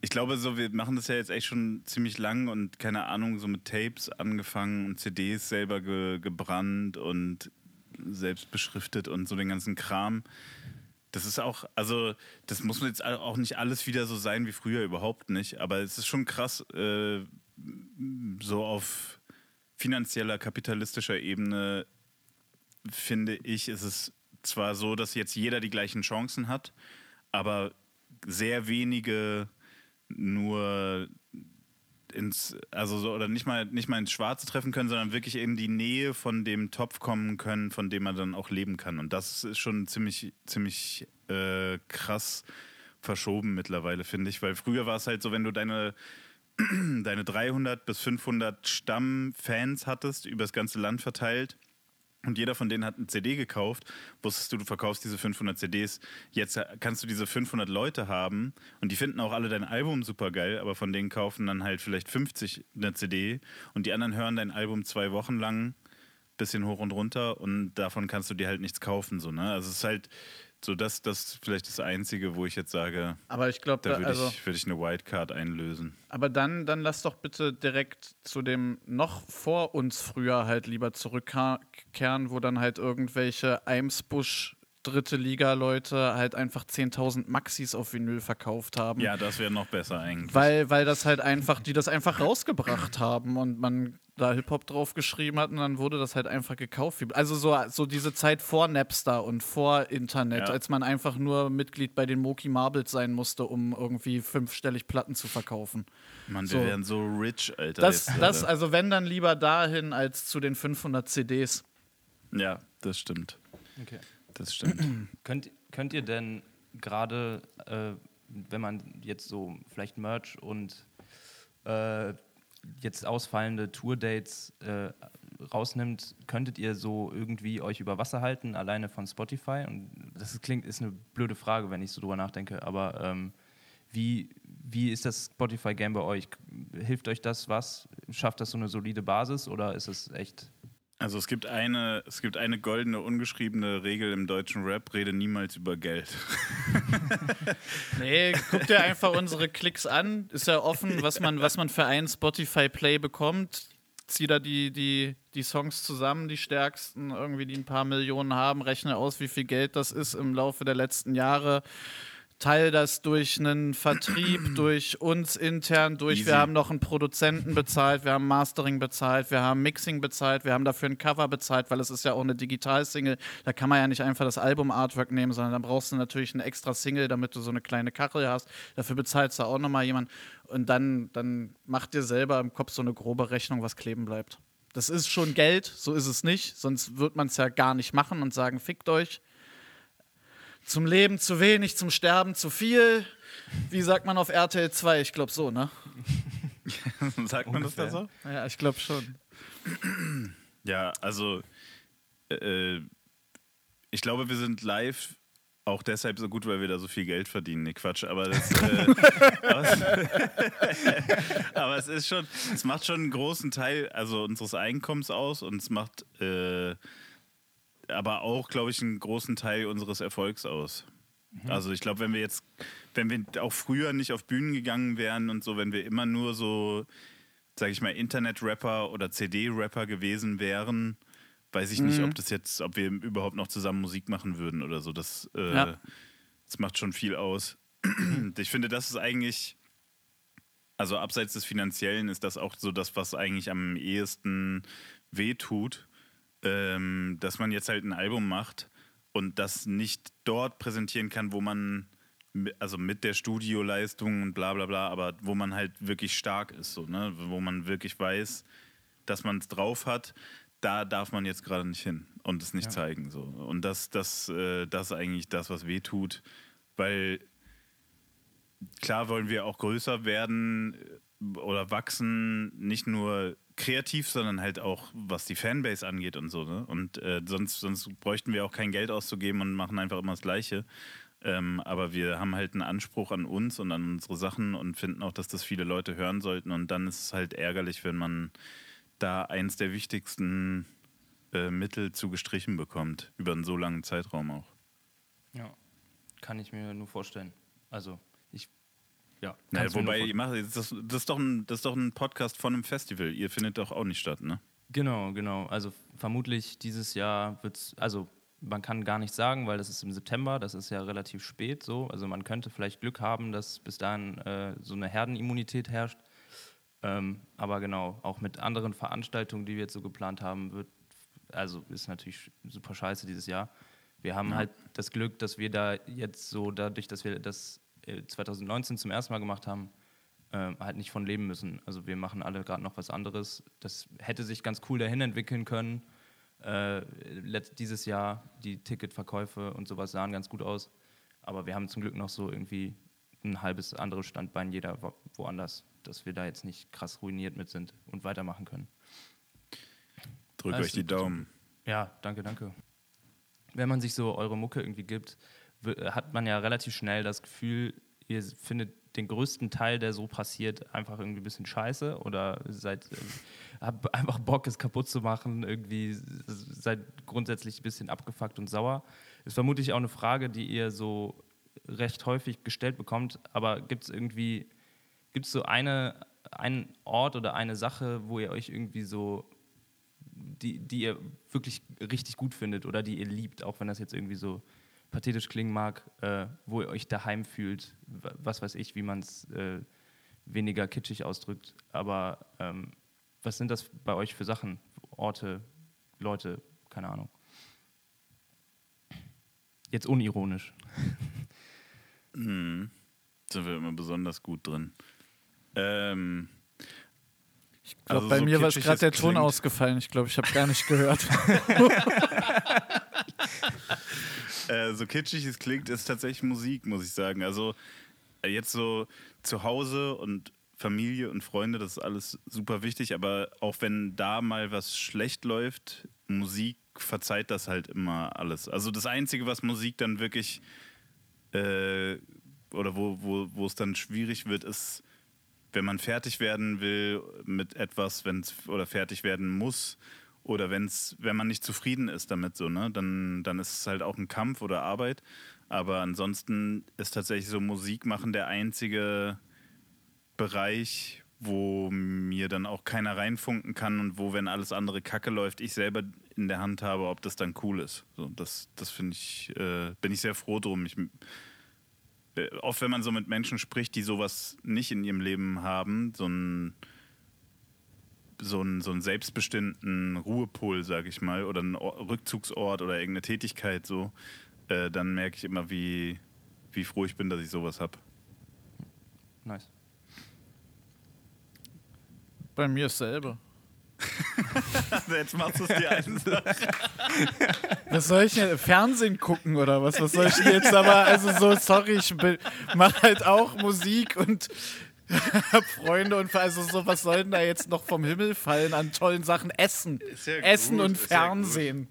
ich glaube, so, wir machen das ja jetzt echt schon ziemlich lang und keine Ahnung, so mit Tapes angefangen und CDs selber ge gebrannt und selbst beschriftet und so den ganzen Kram. Das ist auch, also das muss jetzt auch nicht alles wieder so sein wie früher, überhaupt nicht. Aber es ist schon krass, äh, so auf finanzieller, kapitalistischer Ebene finde ich, ist es zwar so, dass jetzt jeder die gleichen Chancen hat, aber sehr wenige nur ins, also so, oder nicht mal, nicht mal ins Schwarze treffen können, sondern wirklich in die Nähe von dem Topf kommen können, von dem man dann auch leben kann. Und das ist schon ziemlich, ziemlich äh, krass verschoben mittlerweile, finde ich. Weil früher war es halt so, wenn du deine, deine 300 bis 500 Stammfans hattest, über das ganze Land verteilt, und jeder von denen hat eine CD gekauft, wusstest du, du verkaufst diese 500 CDs. Jetzt kannst du diese 500 Leute haben und die finden auch alle dein Album super geil, aber von denen kaufen dann halt vielleicht 50 eine CD und die anderen hören dein Album zwei Wochen lang, bisschen hoch und runter und davon kannst du dir halt nichts kaufen. So, ne? Also es ist halt so, das, das vielleicht das Einzige, wo ich jetzt sage, aber ich glaube, da würde also, ich, würd ich eine Wildcard einlösen. Aber dann, dann lass doch bitte direkt zu dem noch vor uns früher halt lieber zurückkehren, wo dann halt irgendwelche Eimsbusch dritte Liga-Leute halt einfach 10.000 Maxis auf Vinyl verkauft haben. Ja, das wäre noch besser eigentlich. Weil, weil das halt einfach, die das einfach rausgebracht haben und man da Hip-Hop drauf geschrieben hat und dann wurde das halt einfach gekauft. Also so, so diese Zeit vor Napster und vor Internet, ja. als man einfach nur Mitglied bei den Moki Marbles sein musste, um irgendwie fünfstellig Platten zu verkaufen. Mann, wir wären so rich, Alter. Das, jetzt, das, also wenn dann lieber dahin als zu den 500 CDs. Ja, das stimmt. Okay. Das stimmt. könnt, könnt ihr denn gerade, äh, wenn man jetzt so vielleicht Merch und äh, jetzt ausfallende Tour-Dates äh, rausnimmt, könntet ihr so irgendwie euch über Wasser halten, alleine von Spotify? Und das klingt, ist eine blöde Frage, wenn ich so drüber nachdenke, aber ähm, wie, wie ist das Spotify-Game bei euch? Hilft euch das was? Schafft das so eine solide Basis oder ist es echt also es gibt eine, es gibt eine goldene, ungeschriebene Regel im deutschen Rap, rede niemals über Geld. nee, guck dir einfach unsere Klicks an. Ist ja offen, was man, was man für einen Spotify Play bekommt. Zieh da die, die, die Songs zusammen, die stärksten, irgendwie, die ein paar Millionen haben, rechne aus, wie viel Geld das ist im Laufe der letzten Jahre teile das durch einen Vertrieb, durch uns intern, durch Easy. wir haben noch einen Produzenten bezahlt, wir haben Mastering bezahlt, wir haben Mixing bezahlt, wir haben dafür ein Cover bezahlt, weil es ist ja auch eine Digital-Single. Da kann man ja nicht einfach das Album-Artwork nehmen, sondern da brauchst du natürlich eine extra Single, damit du so eine kleine Kachel hast. Dafür bezahlst du auch nochmal jemanden. Und dann, dann mach dir selber im Kopf so eine grobe Rechnung, was kleben bleibt. Das ist schon Geld, so ist es nicht, sonst wird man es ja gar nicht machen und sagen, fickt euch. Zum Leben zu wenig, zum Sterben zu viel. Wie sagt man auf RTL 2? Ich glaube so, ne? sagt man Ungefähr. das da so? Ja, ich glaube schon. Ja, also äh, ich glaube, wir sind live auch deshalb so gut, weil wir da so viel Geld verdienen. Nee, Quatsch, aber das. Äh, aber, es, aber, es, ist schon, es macht schon einen großen Teil also unseres Einkommens aus und es macht äh, aber auch, glaube ich, einen großen Teil unseres Erfolgs aus. Mhm. Also ich glaube, wenn wir jetzt, wenn wir auch früher nicht auf Bühnen gegangen wären und so, wenn wir immer nur so, sage ich mal, Internet-Rapper oder CD-Rapper gewesen wären, weiß ich mhm. nicht, ob das jetzt, ob wir überhaupt noch zusammen Musik machen würden oder so. Das, äh, ja. das macht schon viel aus. ich finde, das ist eigentlich, also abseits des Finanziellen ist das auch so das, was eigentlich am ehesten wehtut ähm, dass man jetzt halt ein Album macht und das nicht dort präsentieren kann, wo man, also mit der Studioleistung und bla bla bla, aber wo man halt wirklich stark ist, so, ne? wo man wirklich weiß, dass man es drauf hat, da darf man jetzt gerade nicht hin und es nicht ja. zeigen. So. Und das, das, äh, das ist eigentlich das, was weh tut, weil klar wollen wir auch größer werden äh, oder wachsen, nicht nur kreativ, sondern halt auch, was die Fanbase angeht und so. Ne? Und äh, sonst, sonst bräuchten wir auch kein Geld auszugeben und machen einfach immer das Gleiche. Ähm, aber wir haben halt einen Anspruch an uns und an unsere Sachen und finden auch, dass das viele Leute hören sollten. Und dann ist es halt ärgerlich, wenn man da eins der wichtigsten äh, Mittel zugestrichen bekommt, über einen so langen Zeitraum auch. Ja, kann ich mir nur vorstellen. Also ja. Naja, wobei, ihr macht, das, das, ist doch ein, das ist doch ein Podcast von einem Festival. Ihr findet doch auch nicht statt, ne? Genau, genau. Also vermutlich dieses Jahr wird es, also man kann gar nicht sagen, weil das ist im September, das ist ja relativ spät so. Also man könnte vielleicht Glück haben, dass bis dahin äh, so eine Herdenimmunität herrscht. Ähm, aber genau, auch mit anderen Veranstaltungen, die wir jetzt so geplant haben, wird, also ist natürlich super scheiße dieses Jahr. Wir haben ja. halt das Glück, dass wir da jetzt so, dadurch, dass wir das 2019 zum ersten Mal gemacht haben, äh, halt nicht von leben müssen. Also wir machen alle gerade noch was anderes. Das hätte sich ganz cool dahin entwickeln können. Äh, dieses Jahr die Ticketverkäufe und sowas sahen ganz gut aus. Aber wir haben zum Glück noch so irgendwie ein halbes anderes Standbein jeder wo woanders, dass wir da jetzt nicht krass ruiniert mit sind und weitermachen können. Drückt euch die Daumen. Ja, danke, danke. Wenn man sich so eure Mucke irgendwie gibt, hat man ja relativ schnell das Gefühl, ihr findet den größten Teil, der so passiert, einfach irgendwie ein bisschen scheiße oder seid, äh, habt einfach Bock, es kaputt zu machen, irgendwie seid grundsätzlich ein bisschen abgefuckt und sauer. Ist vermutlich auch eine Frage, die ihr so recht häufig gestellt bekommt, aber gibt es irgendwie, gibt es so eine, einen Ort oder eine Sache, wo ihr euch irgendwie so, die, die ihr wirklich richtig gut findet oder die ihr liebt, auch wenn das jetzt irgendwie so pathetisch klingen mag, äh, wo ihr euch daheim fühlt, was weiß ich, wie man es äh, weniger kitschig ausdrückt. Aber ähm, was sind das bei euch für Sachen, Orte, Leute, keine Ahnung. Jetzt unironisch. Hm. Sind wir immer besonders gut drin. Ähm, ich glaube, also bei so mir war gerade der Ton ausgefallen. Ich glaube, ich habe gar nicht gehört. Äh, so kitschig es klingt, ist tatsächlich Musik, muss ich sagen. Also äh, jetzt so zu Hause und Familie und Freunde, das ist alles super wichtig, aber auch wenn da mal was schlecht läuft, Musik verzeiht das halt immer alles. Also das Einzige, was Musik dann wirklich äh, oder wo, wo, wo es dann schwierig wird, ist, wenn man fertig werden will mit etwas, wenn oder fertig werden muss, oder wenn's, wenn man nicht zufrieden ist damit so, ne, dann, dann ist es halt auch ein Kampf oder Arbeit. Aber ansonsten ist tatsächlich so Musik machen der einzige Bereich, wo mir dann auch keiner reinfunken kann und wo, wenn alles andere Kacke läuft, ich selber in der Hand habe, ob das dann cool ist. So, das das finde ich, äh, bin ich sehr froh drum. Ich, äh, oft, wenn man so mit Menschen spricht, die sowas nicht in ihrem Leben haben, so ein so einen, so einen selbstbestimmten Ruhepol, sag ich mal, oder einen Rückzugsort oder irgendeine Tätigkeit so, äh, dann merke ich immer, wie, wie froh ich bin, dass ich sowas habe. Nice. Bei mir ist dasselbe. Jetzt machst du es dir einfach. Was soll ich denn? Fernsehen gucken oder was? Was soll ich jetzt aber? Also so, sorry, ich mache halt auch Musik und Freunde und also so, was soll denn da jetzt noch vom Himmel fallen an tollen Sachen? Essen. Ja Essen gut, und Fernsehen.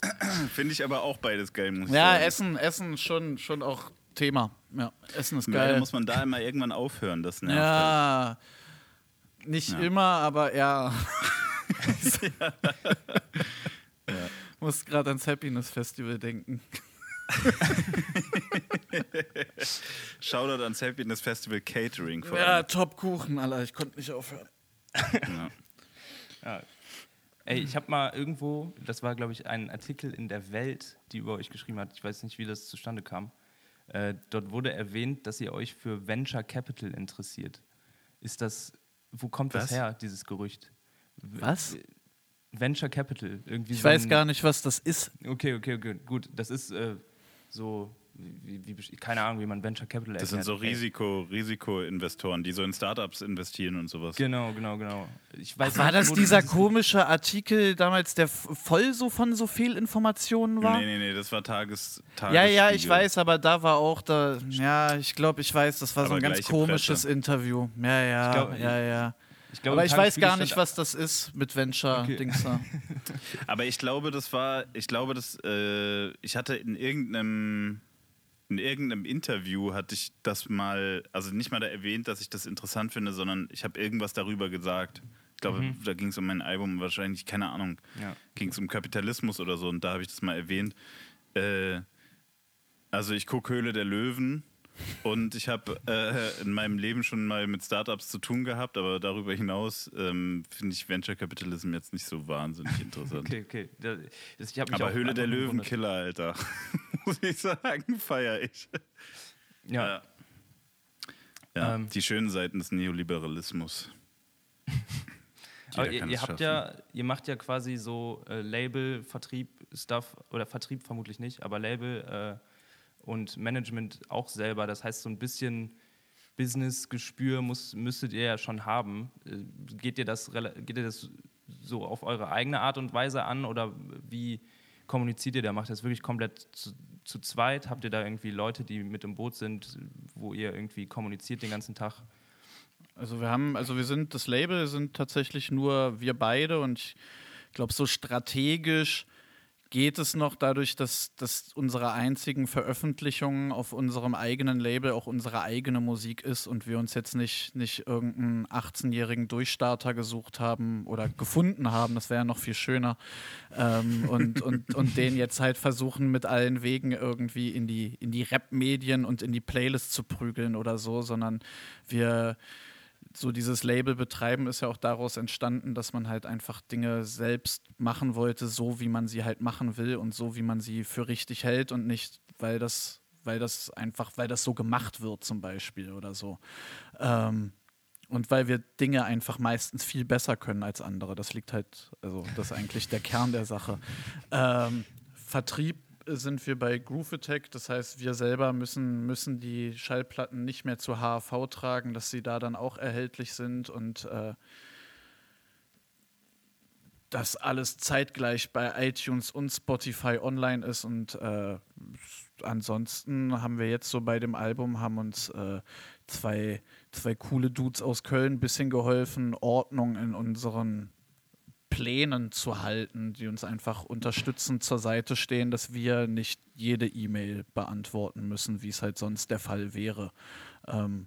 Finde ich aber auch beides geil, muss Ja, sagen. Essen, Essen schon, schon auch Thema. Ja, Essen ist geil. Ja, muss man da immer irgendwann aufhören, das nervt. Ja, halt. nicht ja. immer, aber ja. ja. Muss gerade ans Happiness Festival denken. Shoutout ans Happiness Festival Catering. Vor ja, top Kuchen, Alter. Ich konnte nicht aufhören. ja. ja. Ey, ich habe mal irgendwo, das war glaube ich ein Artikel in der Welt, die über euch geschrieben hat. Ich weiß nicht, wie das zustande kam. Äh, dort wurde erwähnt, dass ihr euch für Venture Capital interessiert. Ist das, wo kommt was? das her, dieses Gerücht? Was? Venture Capital. Irgendwie ich so weiß gar nicht, was das ist. Okay, okay, okay, gut. Das ist äh, so, wie, wie, keine Ahnung, wie man Venture Capital Das sind so Risiko, Risikoinvestoren, die so in Startups investieren und sowas. Genau, genau, genau. Ich weiß war das dieser komische Artikel damals, der voll so von so viel Informationen war? Nee, nee, nee, das war Tages, Ja, ja, ich weiß, aber da war auch da, ja, ich glaube, ich weiß, das war aber so ein ganz komisches Presse. Interview. Ja, ja, glaub, ja, ja. Ich glaube, aber ich weiß gar nicht, was das ist mit Venture-Dings okay. aber ich glaube, das war, ich glaube, dass äh, ich hatte in irgendeinem in irgendeinem Interview hatte ich das mal, also nicht mal da erwähnt, dass ich das interessant finde, sondern ich habe irgendwas darüber gesagt. Ich glaube, mhm. da ging es um mein Album, wahrscheinlich, keine Ahnung, ja. ging es um Kapitalismus oder so und da habe ich das mal erwähnt. Äh, also ich gucke Höhle der Löwen und ich habe äh, in meinem Leben schon mal mit Startups zu tun gehabt, aber darüber hinaus ähm, finde ich Venture Capitalism jetzt nicht so wahnsinnig interessant. okay, okay. Das, aber Höhle der Löwen Killer, Alter. Muss ich sagen, feiere ich. Ja. Ja, ähm. die schönen Seiten des Neoliberalismus. Aber ihr, ihr habt ja, ihr macht ja quasi so äh, Label, Vertrieb, Stuff oder Vertrieb vermutlich nicht, aber Label. Äh, und Management auch selber. Das heißt, so ein bisschen Business-Gespür müsstet ihr ja schon haben. Äh, geht ihr, das, geht ihr das so auf eure eigene Art und Weise an oder wie kommuniziert ihr da? Macht ihr das wirklich komplett zu, zu zweit? Habt ihr da irgendwie Leute, die mit im Boot sind, wo ihr irgendwie kommuniziert den ganzen Tag? Also wir haben, also wir sind, das Label sind tatsächlich nur wir beide und ich glaube so strategisch geht es noch dadurch, dass, dass unsere einzigen Veröffentlichungen auf unserem eigenen Label auch unsere eigene Musik ist und wir uns jetzt nicht, nicht irgendeinen 18-jährigen Durchstarter gesucht haben oder gefunden haben, das wäre ja noch viel schöner, ähm, und, und, und den jetzt halt versuchen mit allen Wegen irgendwie in die, in die Rap-Medien und in die Playlist zu prügeln oder so, sondern wir so dieses Label betreiben ist ja auch daraus entstanden, dass man halt einfach Dinge selbst machen wollte, so wie man sie halt machen will und so wie man sie für richtig hält und nicht, weil das, weil das einfach, weil das so gemacht wird zum Beispiel oder so. Ähm, und weil wir Dinge einfach meistens viel besser können als andere. Das liegt halt, also das ist eigentlich der Kern der Sache. Ähm, Vertrieb sind wir bei Groove Attack. Das heißt, wir selber müssen, müssen die Schallplatten nicht mehr zur HAV tragen, dass sie da dann auch erhältlich sind und äh, dass alles zeitgleich bei iTunes und Spotify online ist. Und äh, ansonsten haben wir jetzt so bei dem Album, haben uns äh, zwei, zwei coole Dudes aus Köln ein bisschen geholfen, Ordnung in unseren Plänen zu halten, die uns einfach unterstützend zur Seite stehen, dass wir nicht jede E-Mail beantworten müssen, wie es halt sonst der Fall wäre. Ähm,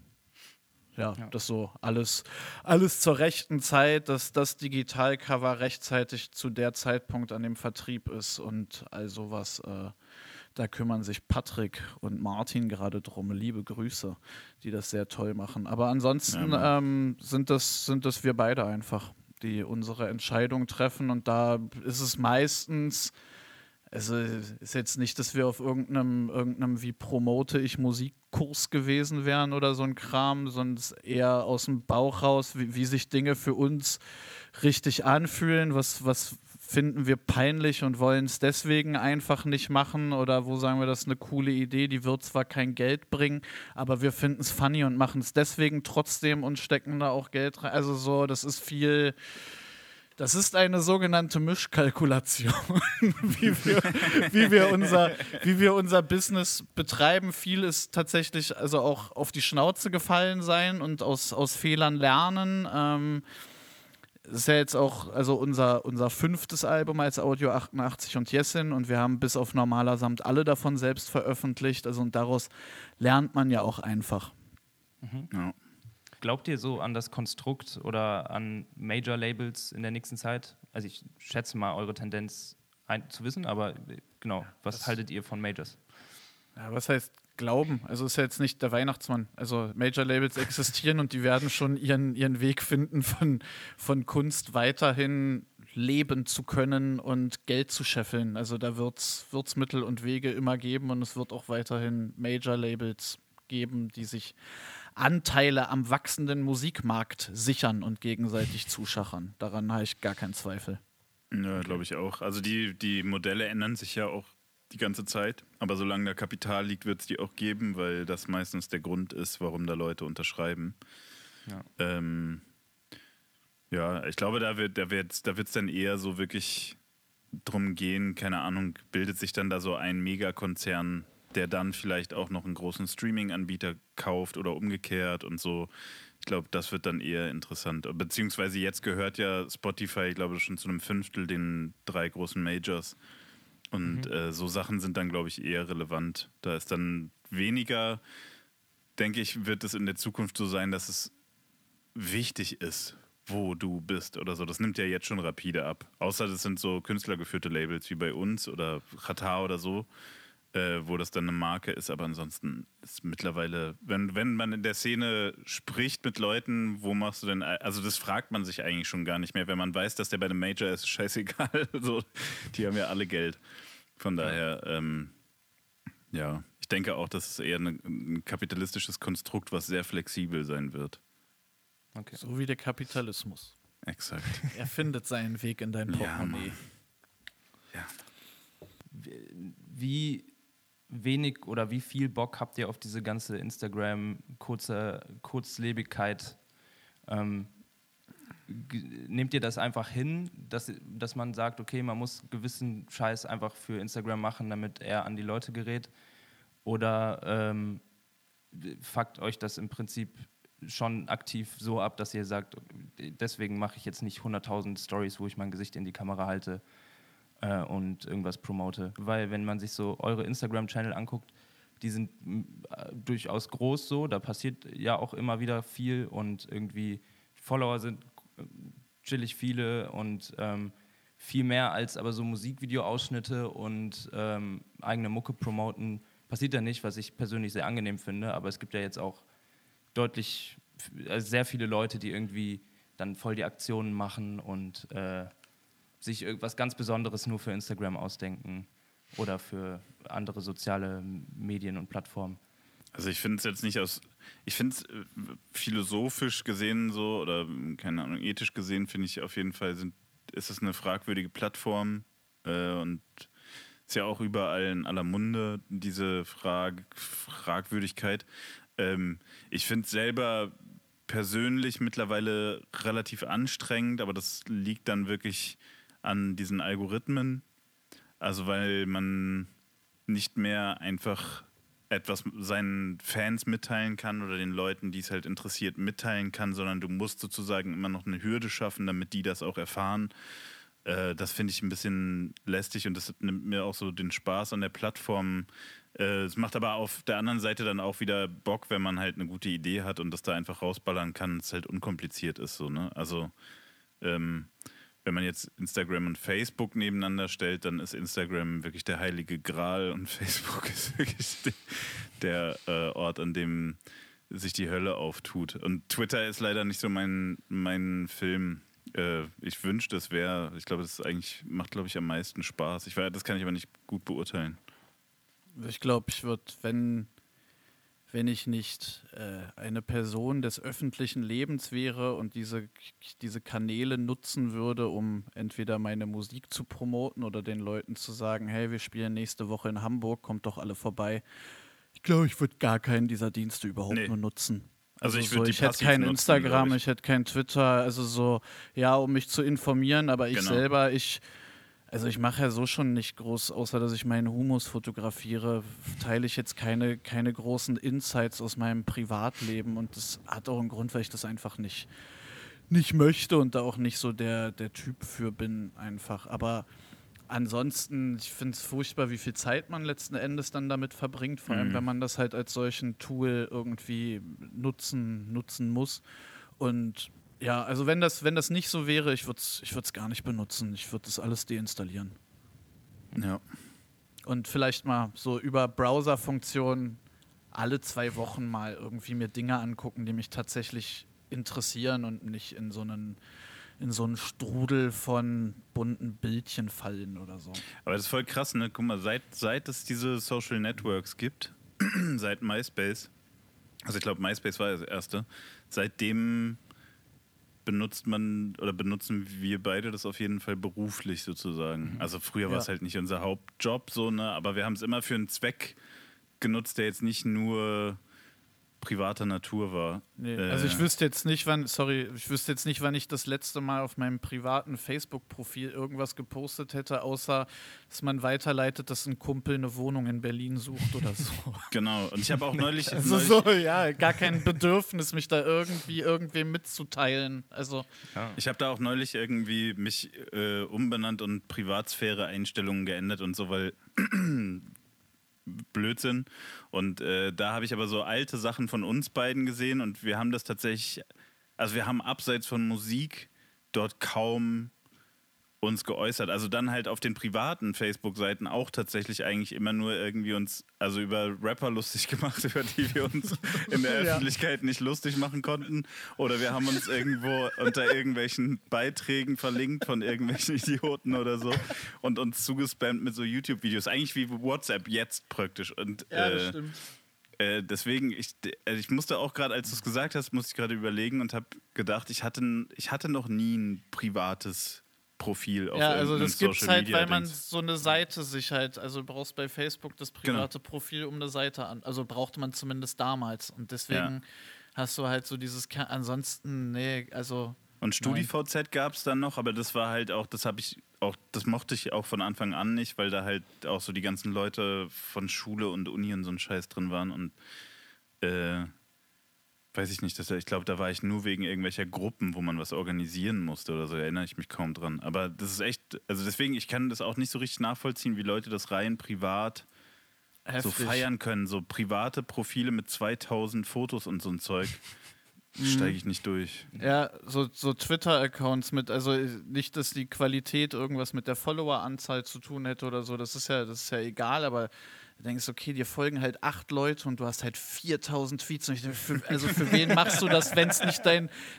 ja, ja, das so alles, alles zur rechten Zeit, dass das Digitalcover rechtzeitig zu der Zeitpunkt an dem Vertrieb ist und all sowas. Äh, da kümmern sich Patrick und Martin gerade drum. Liebe Grüße, die das sehr toll machen. Aber ansonsten ja, ähm, sind, das, sind das wir beide einfach die unsere Entscheidung treffen. Und da ist es meistens, also ist jetzt nicht, dass wir auf irgendeinem, irgendeinem wie promote ich Musikkurs gewesen wären oder so ein Kram, sondern eher aus dem Bauch raus, wie, wie sich Dinge für uns richtig anfühlen, was, was finden wir peinlich und wollen es deswegen einfach nicht machen oder wo sagen wir, das ist eine coole Idee, die wird zwar kein Geld bringen, aber wir finden es funny und machen es deswegen trotzdem und stecken da auch Geld rein. Also so, das ist viel. Das ist eine sogenannte Mischkalkulation, wie, wir, wie, wir unser, wie wir unser Business betreiben. Viel ist tatsächlich also auch auf die Schnauze gefallen sein und aus, aus Fehlern lernen. Ähm, das ist ja jetzt auch also unser, unser fünftes Album als Audio 88 und Jessin und wir haben bis auf normaler Samt alle davon selbst veröffentlicht. Also und daraus lernt man ja auch einfach. Mhm. Ja. Glaubt ihr so an das Konstrukt oder an Major-Labels in der nächsten Zeit? Also ich schätze mal eure Tendenz zu wissen, aber genau, was haltet ihr von Majors? Ja, was heißt glauben. Also ist ja jetzt nicht der Weihnachtsmann. Also Major Labels existieren und die werden schon ihren, ihren Weg finden, von, von Kunst weiterhin leben zu können und Geld zu scheffeln. Also da wird es Mittel und Wege immer geben und es wird auch weiterhin Major Labels geben, die sich Anteile am wachsenden Musikmarkt sichern und gegenseitig zuschachern. Daran habe ich gar keinen Zweifel. Ja, glaube ich auch. Also die, die Modelle ändern sich ja auch die ganze Zeit. Aber solange da Kapital liegt, wird es die auch geben, weil das meistens der Grund ist, warum da Leute unterschreiben. Ja, ähm, ja ich glaube, da wird da wird da wird's dann eher so wirklich drum gehen, keine Ahnung, bildet sich dann da so ein Megakonzern, der dann vielleicht auch noch einen großen Streaming-Anbieter kauft oder umgekehrt und so. Ich glaube, das wird dann eher interessant. Beziehungsweise jetzt gehört ja Spotify, ich glaube, schon zu einem Fünftel den drei großen Majors. Und mhm. äh, so Sachen sind dann, glaube ich, eher relevant. Da ist dann weniger, denke ich, wird es in der Zukunft so sein, dass es wichtig ist, wo du bist oder so. Das nimmt ja jetzt schon rapide ab. Außer das sind so künstlergeführte Labels wie bei uns oder Qatar oder so, äh, wo das dann eine Marke ist. Aber ansonsten ist mittlerweile, wenn, wenn man in der Szene spricht mit Leuten, wo machst du denn, also das fragt man sich eigentlich schon gar nicht mehr. Wenn man weiß, dass der bei einem Major ist, scheißegal. so, die haben ja alle Geld. Von daher, ähm, ja, ich denke auch, das ist eher eine, ein kapitalistisches Konstrukt, was sehr flexibel sein wird. Okay. So wie der Kapitalismus. Exakt. Er findet seinen Weg in dein Portemonnaie. Ja, ja. Wie wenig oder wie viel Bock habt ihr auf diese ganze Instagram-Kurzlebigkeit? Ähm, nehmt ihr das einfach hin, dass, dass man sagt, okay, man muss gewissen Scheiß einfach für Instagram machen, damit er an die Leute gerät? Oder ähm, fuckt euch das im Prinzip schon aktiv so ab, dass ihr sagt, deswegen mache ich jetzt nicht 100.000 Stories, wo ich mein Gesicht in die Kamera halte, äh, und irgendwas promote. Weil wenn man sich so eure Instagram-Channel anguckt, die sind äh, durchaus groß so, da passiert ja auch immer wieder viel und irgendwie Follower sind äh, chillig viele und ähm, viel mehr als aber so Musikvideo-Ausschnitte und ähm, eigene Mucke promoten passiert da nicht, was ich persönlich sehr angenehm finde, aber es gibt ja jetzt auch deutlich also sehr viele Leute, die irgendwie dann voll die Aktionen machen und äh, sich irgendwas ganz Besonderes nur für Instagram ausdenken oder für andere soziale Medien und Plattformen. Also ich finde es jetzt nicht aus, ich finde es äh, philosophisch gesehen so oder keine Ahnung, ethisch gesehen finde ich auf jeden Fall sind, ist es eine fragwürdige Plattform äh, und ist ja auch überall in aller Munde diese Frag Fragwürdigkeit. Ähm, ich finde es selber persönlich mittlerweile relativ anstrengend, aber das liegt dann wirklich an diesen Algorithmen. Also weil man nicht mehr einfach etwas seinen Fans mitteilen kann oder den Leuten, die es halt interessiert, mitteilen kann, sondern du musst sozusagen immer noch eine Hürde schaffen, damit die das auch erfahren. Äh, das finde ich ein bisschen lästig und das nimmt mir auch so den Spaß an der Plattform. Äh, es macht aber auf der anderen Seite dann auch wieder Bock, wenn man halt eine gute Idee hat und das da einfach rausballern kann, es halt unkompliziert ist. So, ne? Also ähm, wenn man jetzt Instagram und Facebook nebeneinander stellt, dann ist Instagram wirklich der heilige Gral und Facebook ist wirklich der äh, Ort, an dem sich die Hölle auftut. Und Twitter ist leider nicht so mein, mein Film. Äh, ich wünschte, es wäre. Ich glaube, das eigentlich macht, glaube ich, am meisten Spaß. Ich das kann ich aber nicht gut beurteilen. Ich glaube, ich würde, wenn wenn ich nicht äh, eine Person des öffentlichen Lebens wäre und diese, diese Kanäle nutzen würde, um entweder meine Musik zu promoten oder den Leuten zu sagen, hey, wir spielen nächste Woche in Hamburg, kommt doch alle vorbei. Ich glaube, ich würde gar keinen dieser Dienste überhaupt nee. nur nutzen. Also, also ich, so, ich hätte kein nutzen, Instagram, ich. ich. hätte kein Twitter, also so, ja, um mich zu informieren, aber ich genau. selber, ich also ich mache ja so schon nicht groß, außer dass ich meinen Humus fotografiere, teile ich jetzt keine, keine großen Insights aus meinem Privatleben und das hat auch einen Grund, weil ich das einfach nicht, nicht möchte und da auch nicht so der, der Typ für bin einfach. Aber ansonsten, ich finde es furchtbar, wie viel Zeit man letzten Endes dann damit verbringt, vor allem mhm. wenn man das halt als solchen Tool irgendwie nutzen, nutzen muss. Und ja, also wenn das, wenn das nicht so wäre, ich würde es ich gar nicht benutzen. Ich würde das alles deinstallieren. Ja. Und vielleicht mal so über Browser-Funktionen alle zwei Wochen mal irgendwie mir Dinge angucken, die mich tatsächlich interessieren und nicht in so einen in so einen Strudel von bunten Bildchen fallen oder so. Aber das ist voll krass, ne? Guck mal, seit, seit es diese Social Networks gibt, seit MySpace, also ich glaube, MySpace war das erste, seitdem benutzt man oder benutzen wir beide das auf jeden Fall beruflich sozusagen. Mhm. Also früher ja. war es halt nicht unser Hauptjob, so, ne? aber wir haben es immer für einen Zweck genutzt, der jetzt nicht nur privater Natur war. Nee, äh, also ich wüsste jetzt nicht, wann, sorry, ich wüsste jetzt nicht, wann ich das letzte Mal auf meinem privaten Facebook-Profil irgendwas gepostet hätte, außer dass man weiterleitet, dass ein Kumpel eine Wohnung in Berlin sucht oder so. genau, und ich habe auch neulich. also neulich so, ja, gar kein Bedürfnis, mich da irgendwie irgendwem mitzuteilen. Also. Ja. Ich habe da auch neulich irgendwie mich äh, umbenannt und Privatsphäre-Einstellungen geändert und so, weil Blödsinn. Und äh, da habe ich aber so alte Sachen von uns beiden gesehen und wir haben das tatsächlich, also wir haben abseits von Musik dort kaum uns geäußert. Also dann halt auf den privaten Facebook-Seiten auch tatsächlich eigentlich immer nur irgendwie uns, also über Rapper lustig gemacht, über die wir uns in der Öffentlichkeit nicht lustig machen konnten. Oder wir haben uns irgendwo unter irgendwelchen Beiträgen verlinkt von irgendwelchen Idioten oder so und uns zugespammt mit so YouTube-Videos. Eigentlich wie WhatsApp jetzt praktisch. Und, ja, das äh, stimmt äh, deswegen, ich, also ich musste auch gerade, als du es gesagt hast, musste ich gerade überlegen und habe gedacht, ich hatte, ich hatte noch nie ein privates Profil auf Ja, also das gibt es halt, weil man so eine Seite sich halt, also du brauchst bei Facebook das genau. private genau. Profil um eine Seite an. Also brauchte man zumindest damals. Und deswegen ja. hast du halt so dieses, ansonsten, nee, also. Und StudiVZ gab es dann noch, aber das war halt auch, das habe ich auch, das mochte ich auch von Anfang an nicht, weil da halt auch so die ganzen Leute von Schule und Uni und so ein Scheiß drin waren und äh, weiß ich nicht, dass, ich glaube, da war ich nur wegen irgendwelcher Gruppen, wo man was organisieren musste oder so, erinnere ich mich kaum dran. Aber das ist echt, also deswegen, ich kann das auch nicht so richtig nachvollziehen, wie Leute das rein privat Heftig. so feiern können. So private Profile mit 2000 Fotos und so ein Zeug. Mhm. Steige ich nicht durch. Ja, so, so Twitter-Accounts mit, also nicht, dass die Qualität irgendwas mit der Follower-Anzahl zu tun hätte oder so, das ist ja, das ist ja egal, aber du denkst, okay, dir folgen halt acht Leute und du hast halt 4000 Tweets. Denke, für, also für wen machst du das, wenn es nicht,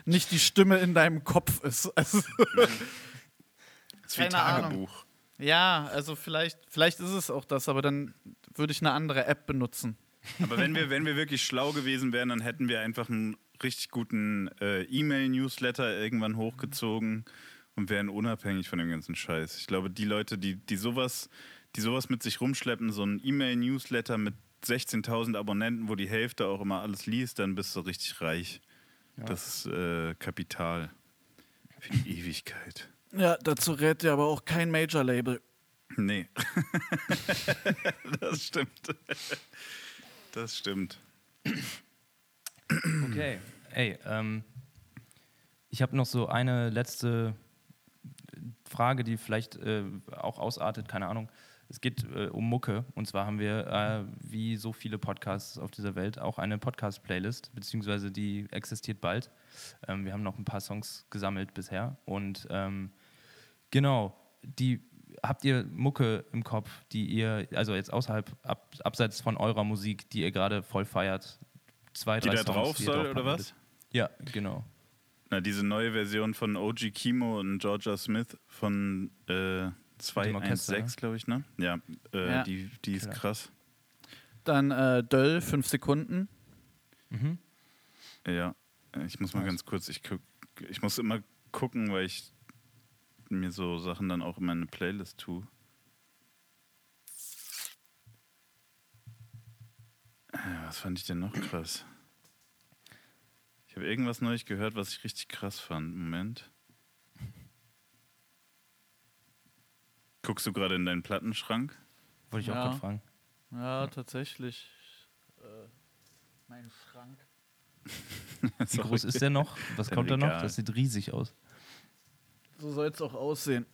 nicht die Stimme in deinem Kopf ist? Also, das ist wie Tagebuch. Ahnung. Ja, also vielleicht, vielleicht ist es auch das, aber dann würde ich eine andere App benutzen. Aber wenn wir, wenn wir wirklich schlau gewesen wären, dann hätten wir einfach einen richtig guten äh, E-Mail-Newsletter irgendwann hochgezogen und wären unabhängig von dem ganzen Scheiß. Ich glaube, die Leute, die, die sowas, die sowas mit sich rumschleppen, so ein E-Mail-Newsletter mit 16.000 Abonnenten, wo die Hälfte auch immer alles liest, dann bist du richtig reich. Ja. Das ist äh, Kapital für die Ewigkeit. Ja, dazu rät dir aber auch kein Major-Label. Nee. das stimmt. Das stimmt. Okay. Ey, ähm, ich habe noch so eine letzte Frage, die vielleicht äh, auch ausartet, keine Ahnung. Es geht äh, um Mucke. Und zwar haben wir, äh, wie so viele Podcasts auf dieser Welt, auch eine Podcast-Playlist, beziehungsweise die existiert bald. Ähm, wir haben noch ein paar Songs gesammelt bisher. Und ähm, genau, die habt ihr Mucke im Kopf, die ihr, also jetzt außerhalb, ab, abseits von eurer Musik, die ihr gerade voll feiert? Zwei, die drei da Songs, drauf die soll, oder was? Ja, genau. Na, diese neue Version von OG Kimo und Georgia Smith von äh, 216, glaube ich, ne? Ja, äh, ja. die, die ist Klar. krass. Dann äh, Döll, 5 Sekunden. Mhm. Ja, ich muss mal ganz kurz, ich, ich muss immer gucken, weil ich mir so Sachen dann auch in meine Playlist tue. Äh, was fand ich denn noch krass? Ich habe irgendwas Neues gehört, was ich richtig krass fand. Moment. Guckst du gerade in deinen Plattenschrank? Wollte ich ja. auch gerade fragen. Ja, tatsächlich. Äh, mein Schrank. Wie groß ist der noch? Was kommt da noch? Das sieht riesig aus. So soll es auch aussehen.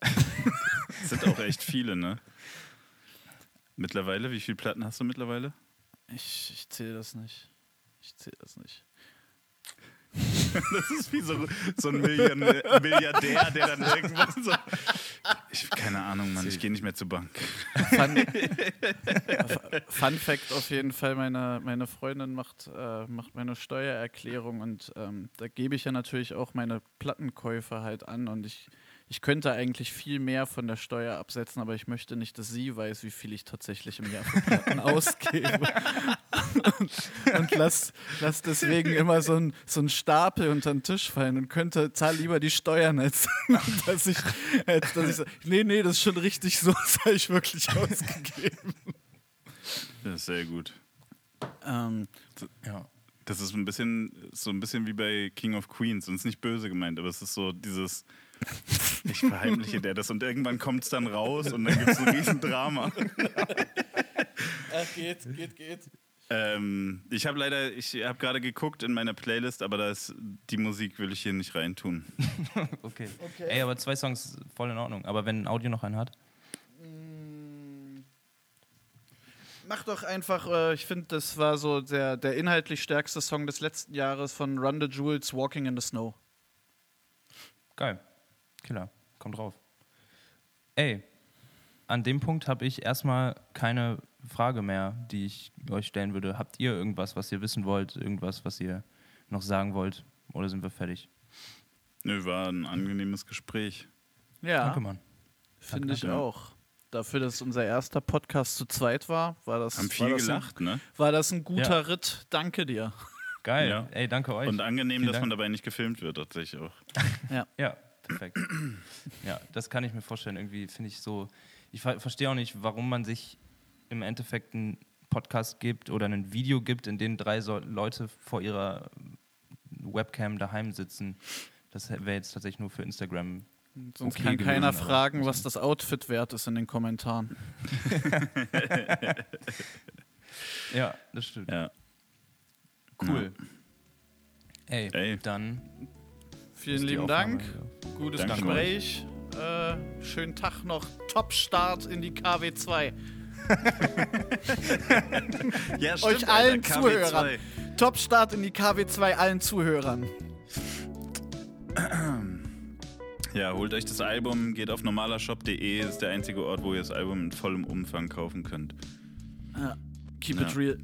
das sind auch echt viele, ne? Mittlerweile, wie viele Platten hast du mittlerweile? Ich, ich zähle das nicht. Ich zähle das nicht. das ist wie so, so ein Milliardär, der dann irgendwann so. Ich, keine Ahnung, Mann, ich gehe nicht mehr zur Bank. Fun, Fun, Fact auf jeden Fall: Meine, meine Freundin macht, äh, macht meine Steuererklärung und ähm, da gebe ich ja natürlich auch meine Plattenkäufe halt an und ich ich könnte eigentlich viel mehr von der Steuer absetzen, aber ich möchte nicht, dass sie weiß, wie viel ich tatsächlich im Jahr für Platten ausgebe. und, und lass, lass deswegen immer so einen so ein Stapel unter den Tisch fallen und könnte, zahl lieber die Steuern, als dass ich, als dass ich so, nee, nee, das ist schon richtig so, das habe ich wirklich ausgegeben. Das ist sehr gut. Ähm, ja. Das ist ein bisschen so ein bisschen wie bei King of Queens. Und es ist nicht böse gemeint, aber es ist so dieses ich verheimliche der das und irgendwann kommt es dann raus und dann gibt es ein Riesendrama. Ach, geht, geht, geht. Ähm, ich habe leider, ich habe gerade geguckt in meiner Playlist, aber das, die Musik will ich hier nicht reintun. okay. okay. Ey, aber zwei Songs voll in Ordnung. Aber wenn ein Audio noch einen hat? Mm. Mach doch einfach, äh, ich finde, das war so der, der inhaltlich stärkste Song des letzten Jahres von Run the Jewels, Walking in the Snow. Geil. Killer, kommt drauf. Ey, an dem Punkt habe ich erstmal keine Frage mehr, die ich euch stellen würde. Habt ihr irgendwas, was ihr wissen wollt? Irgendwas, was ihr noch sagen wollt? Oder sind wir fertig? Nö, war ein angenehmes Gespräch. Ja. Danke, Mann. Finde ich auch. Dafür, dass unser erster Podcast zu zweit war, war das, Haben viel war das gelacht, ein, ne? War das ein guter ja. Ritt. Danke dir. Geil. Ja. Ey, danke euch. Und angenehm, Vielen dass Dank. man dabei nicht gefilmt wird, tatsächlich auch. ja. Ja, Perfekt. ja, das kann ich mir vorstellen. Irgendwie finde ich so. Ich ver verstehe auch nicht, warum man sich im Endeffekt einen Podcast gibt oder ein Video gibt, in dem drei so Leute vor ihrer Webcam daheim sitzen. Das wäre jetzt tatsächlich nur für Instagram. Sonst okay kann gewesen, keiner fragen, was das Outfit wert ist in den Kommentaren. ja, das stimmt. Ja. Cool. Ey, Ey. dann. Vielen lieben Dank. Gutes Danke Gespräch. Äh, schönen Tag noch. Top-Start in die KW2. ja, stimmt, Euch allen Alter, Zuhörern. Top-Start in die KW2 allen Zuhörern. Ja, holt euch das Album, geht auf normalershop.de, ist der einzige Ort, wo ihr das Album in vollem Umfang kaufen könnt. Ja, keep ja. it real.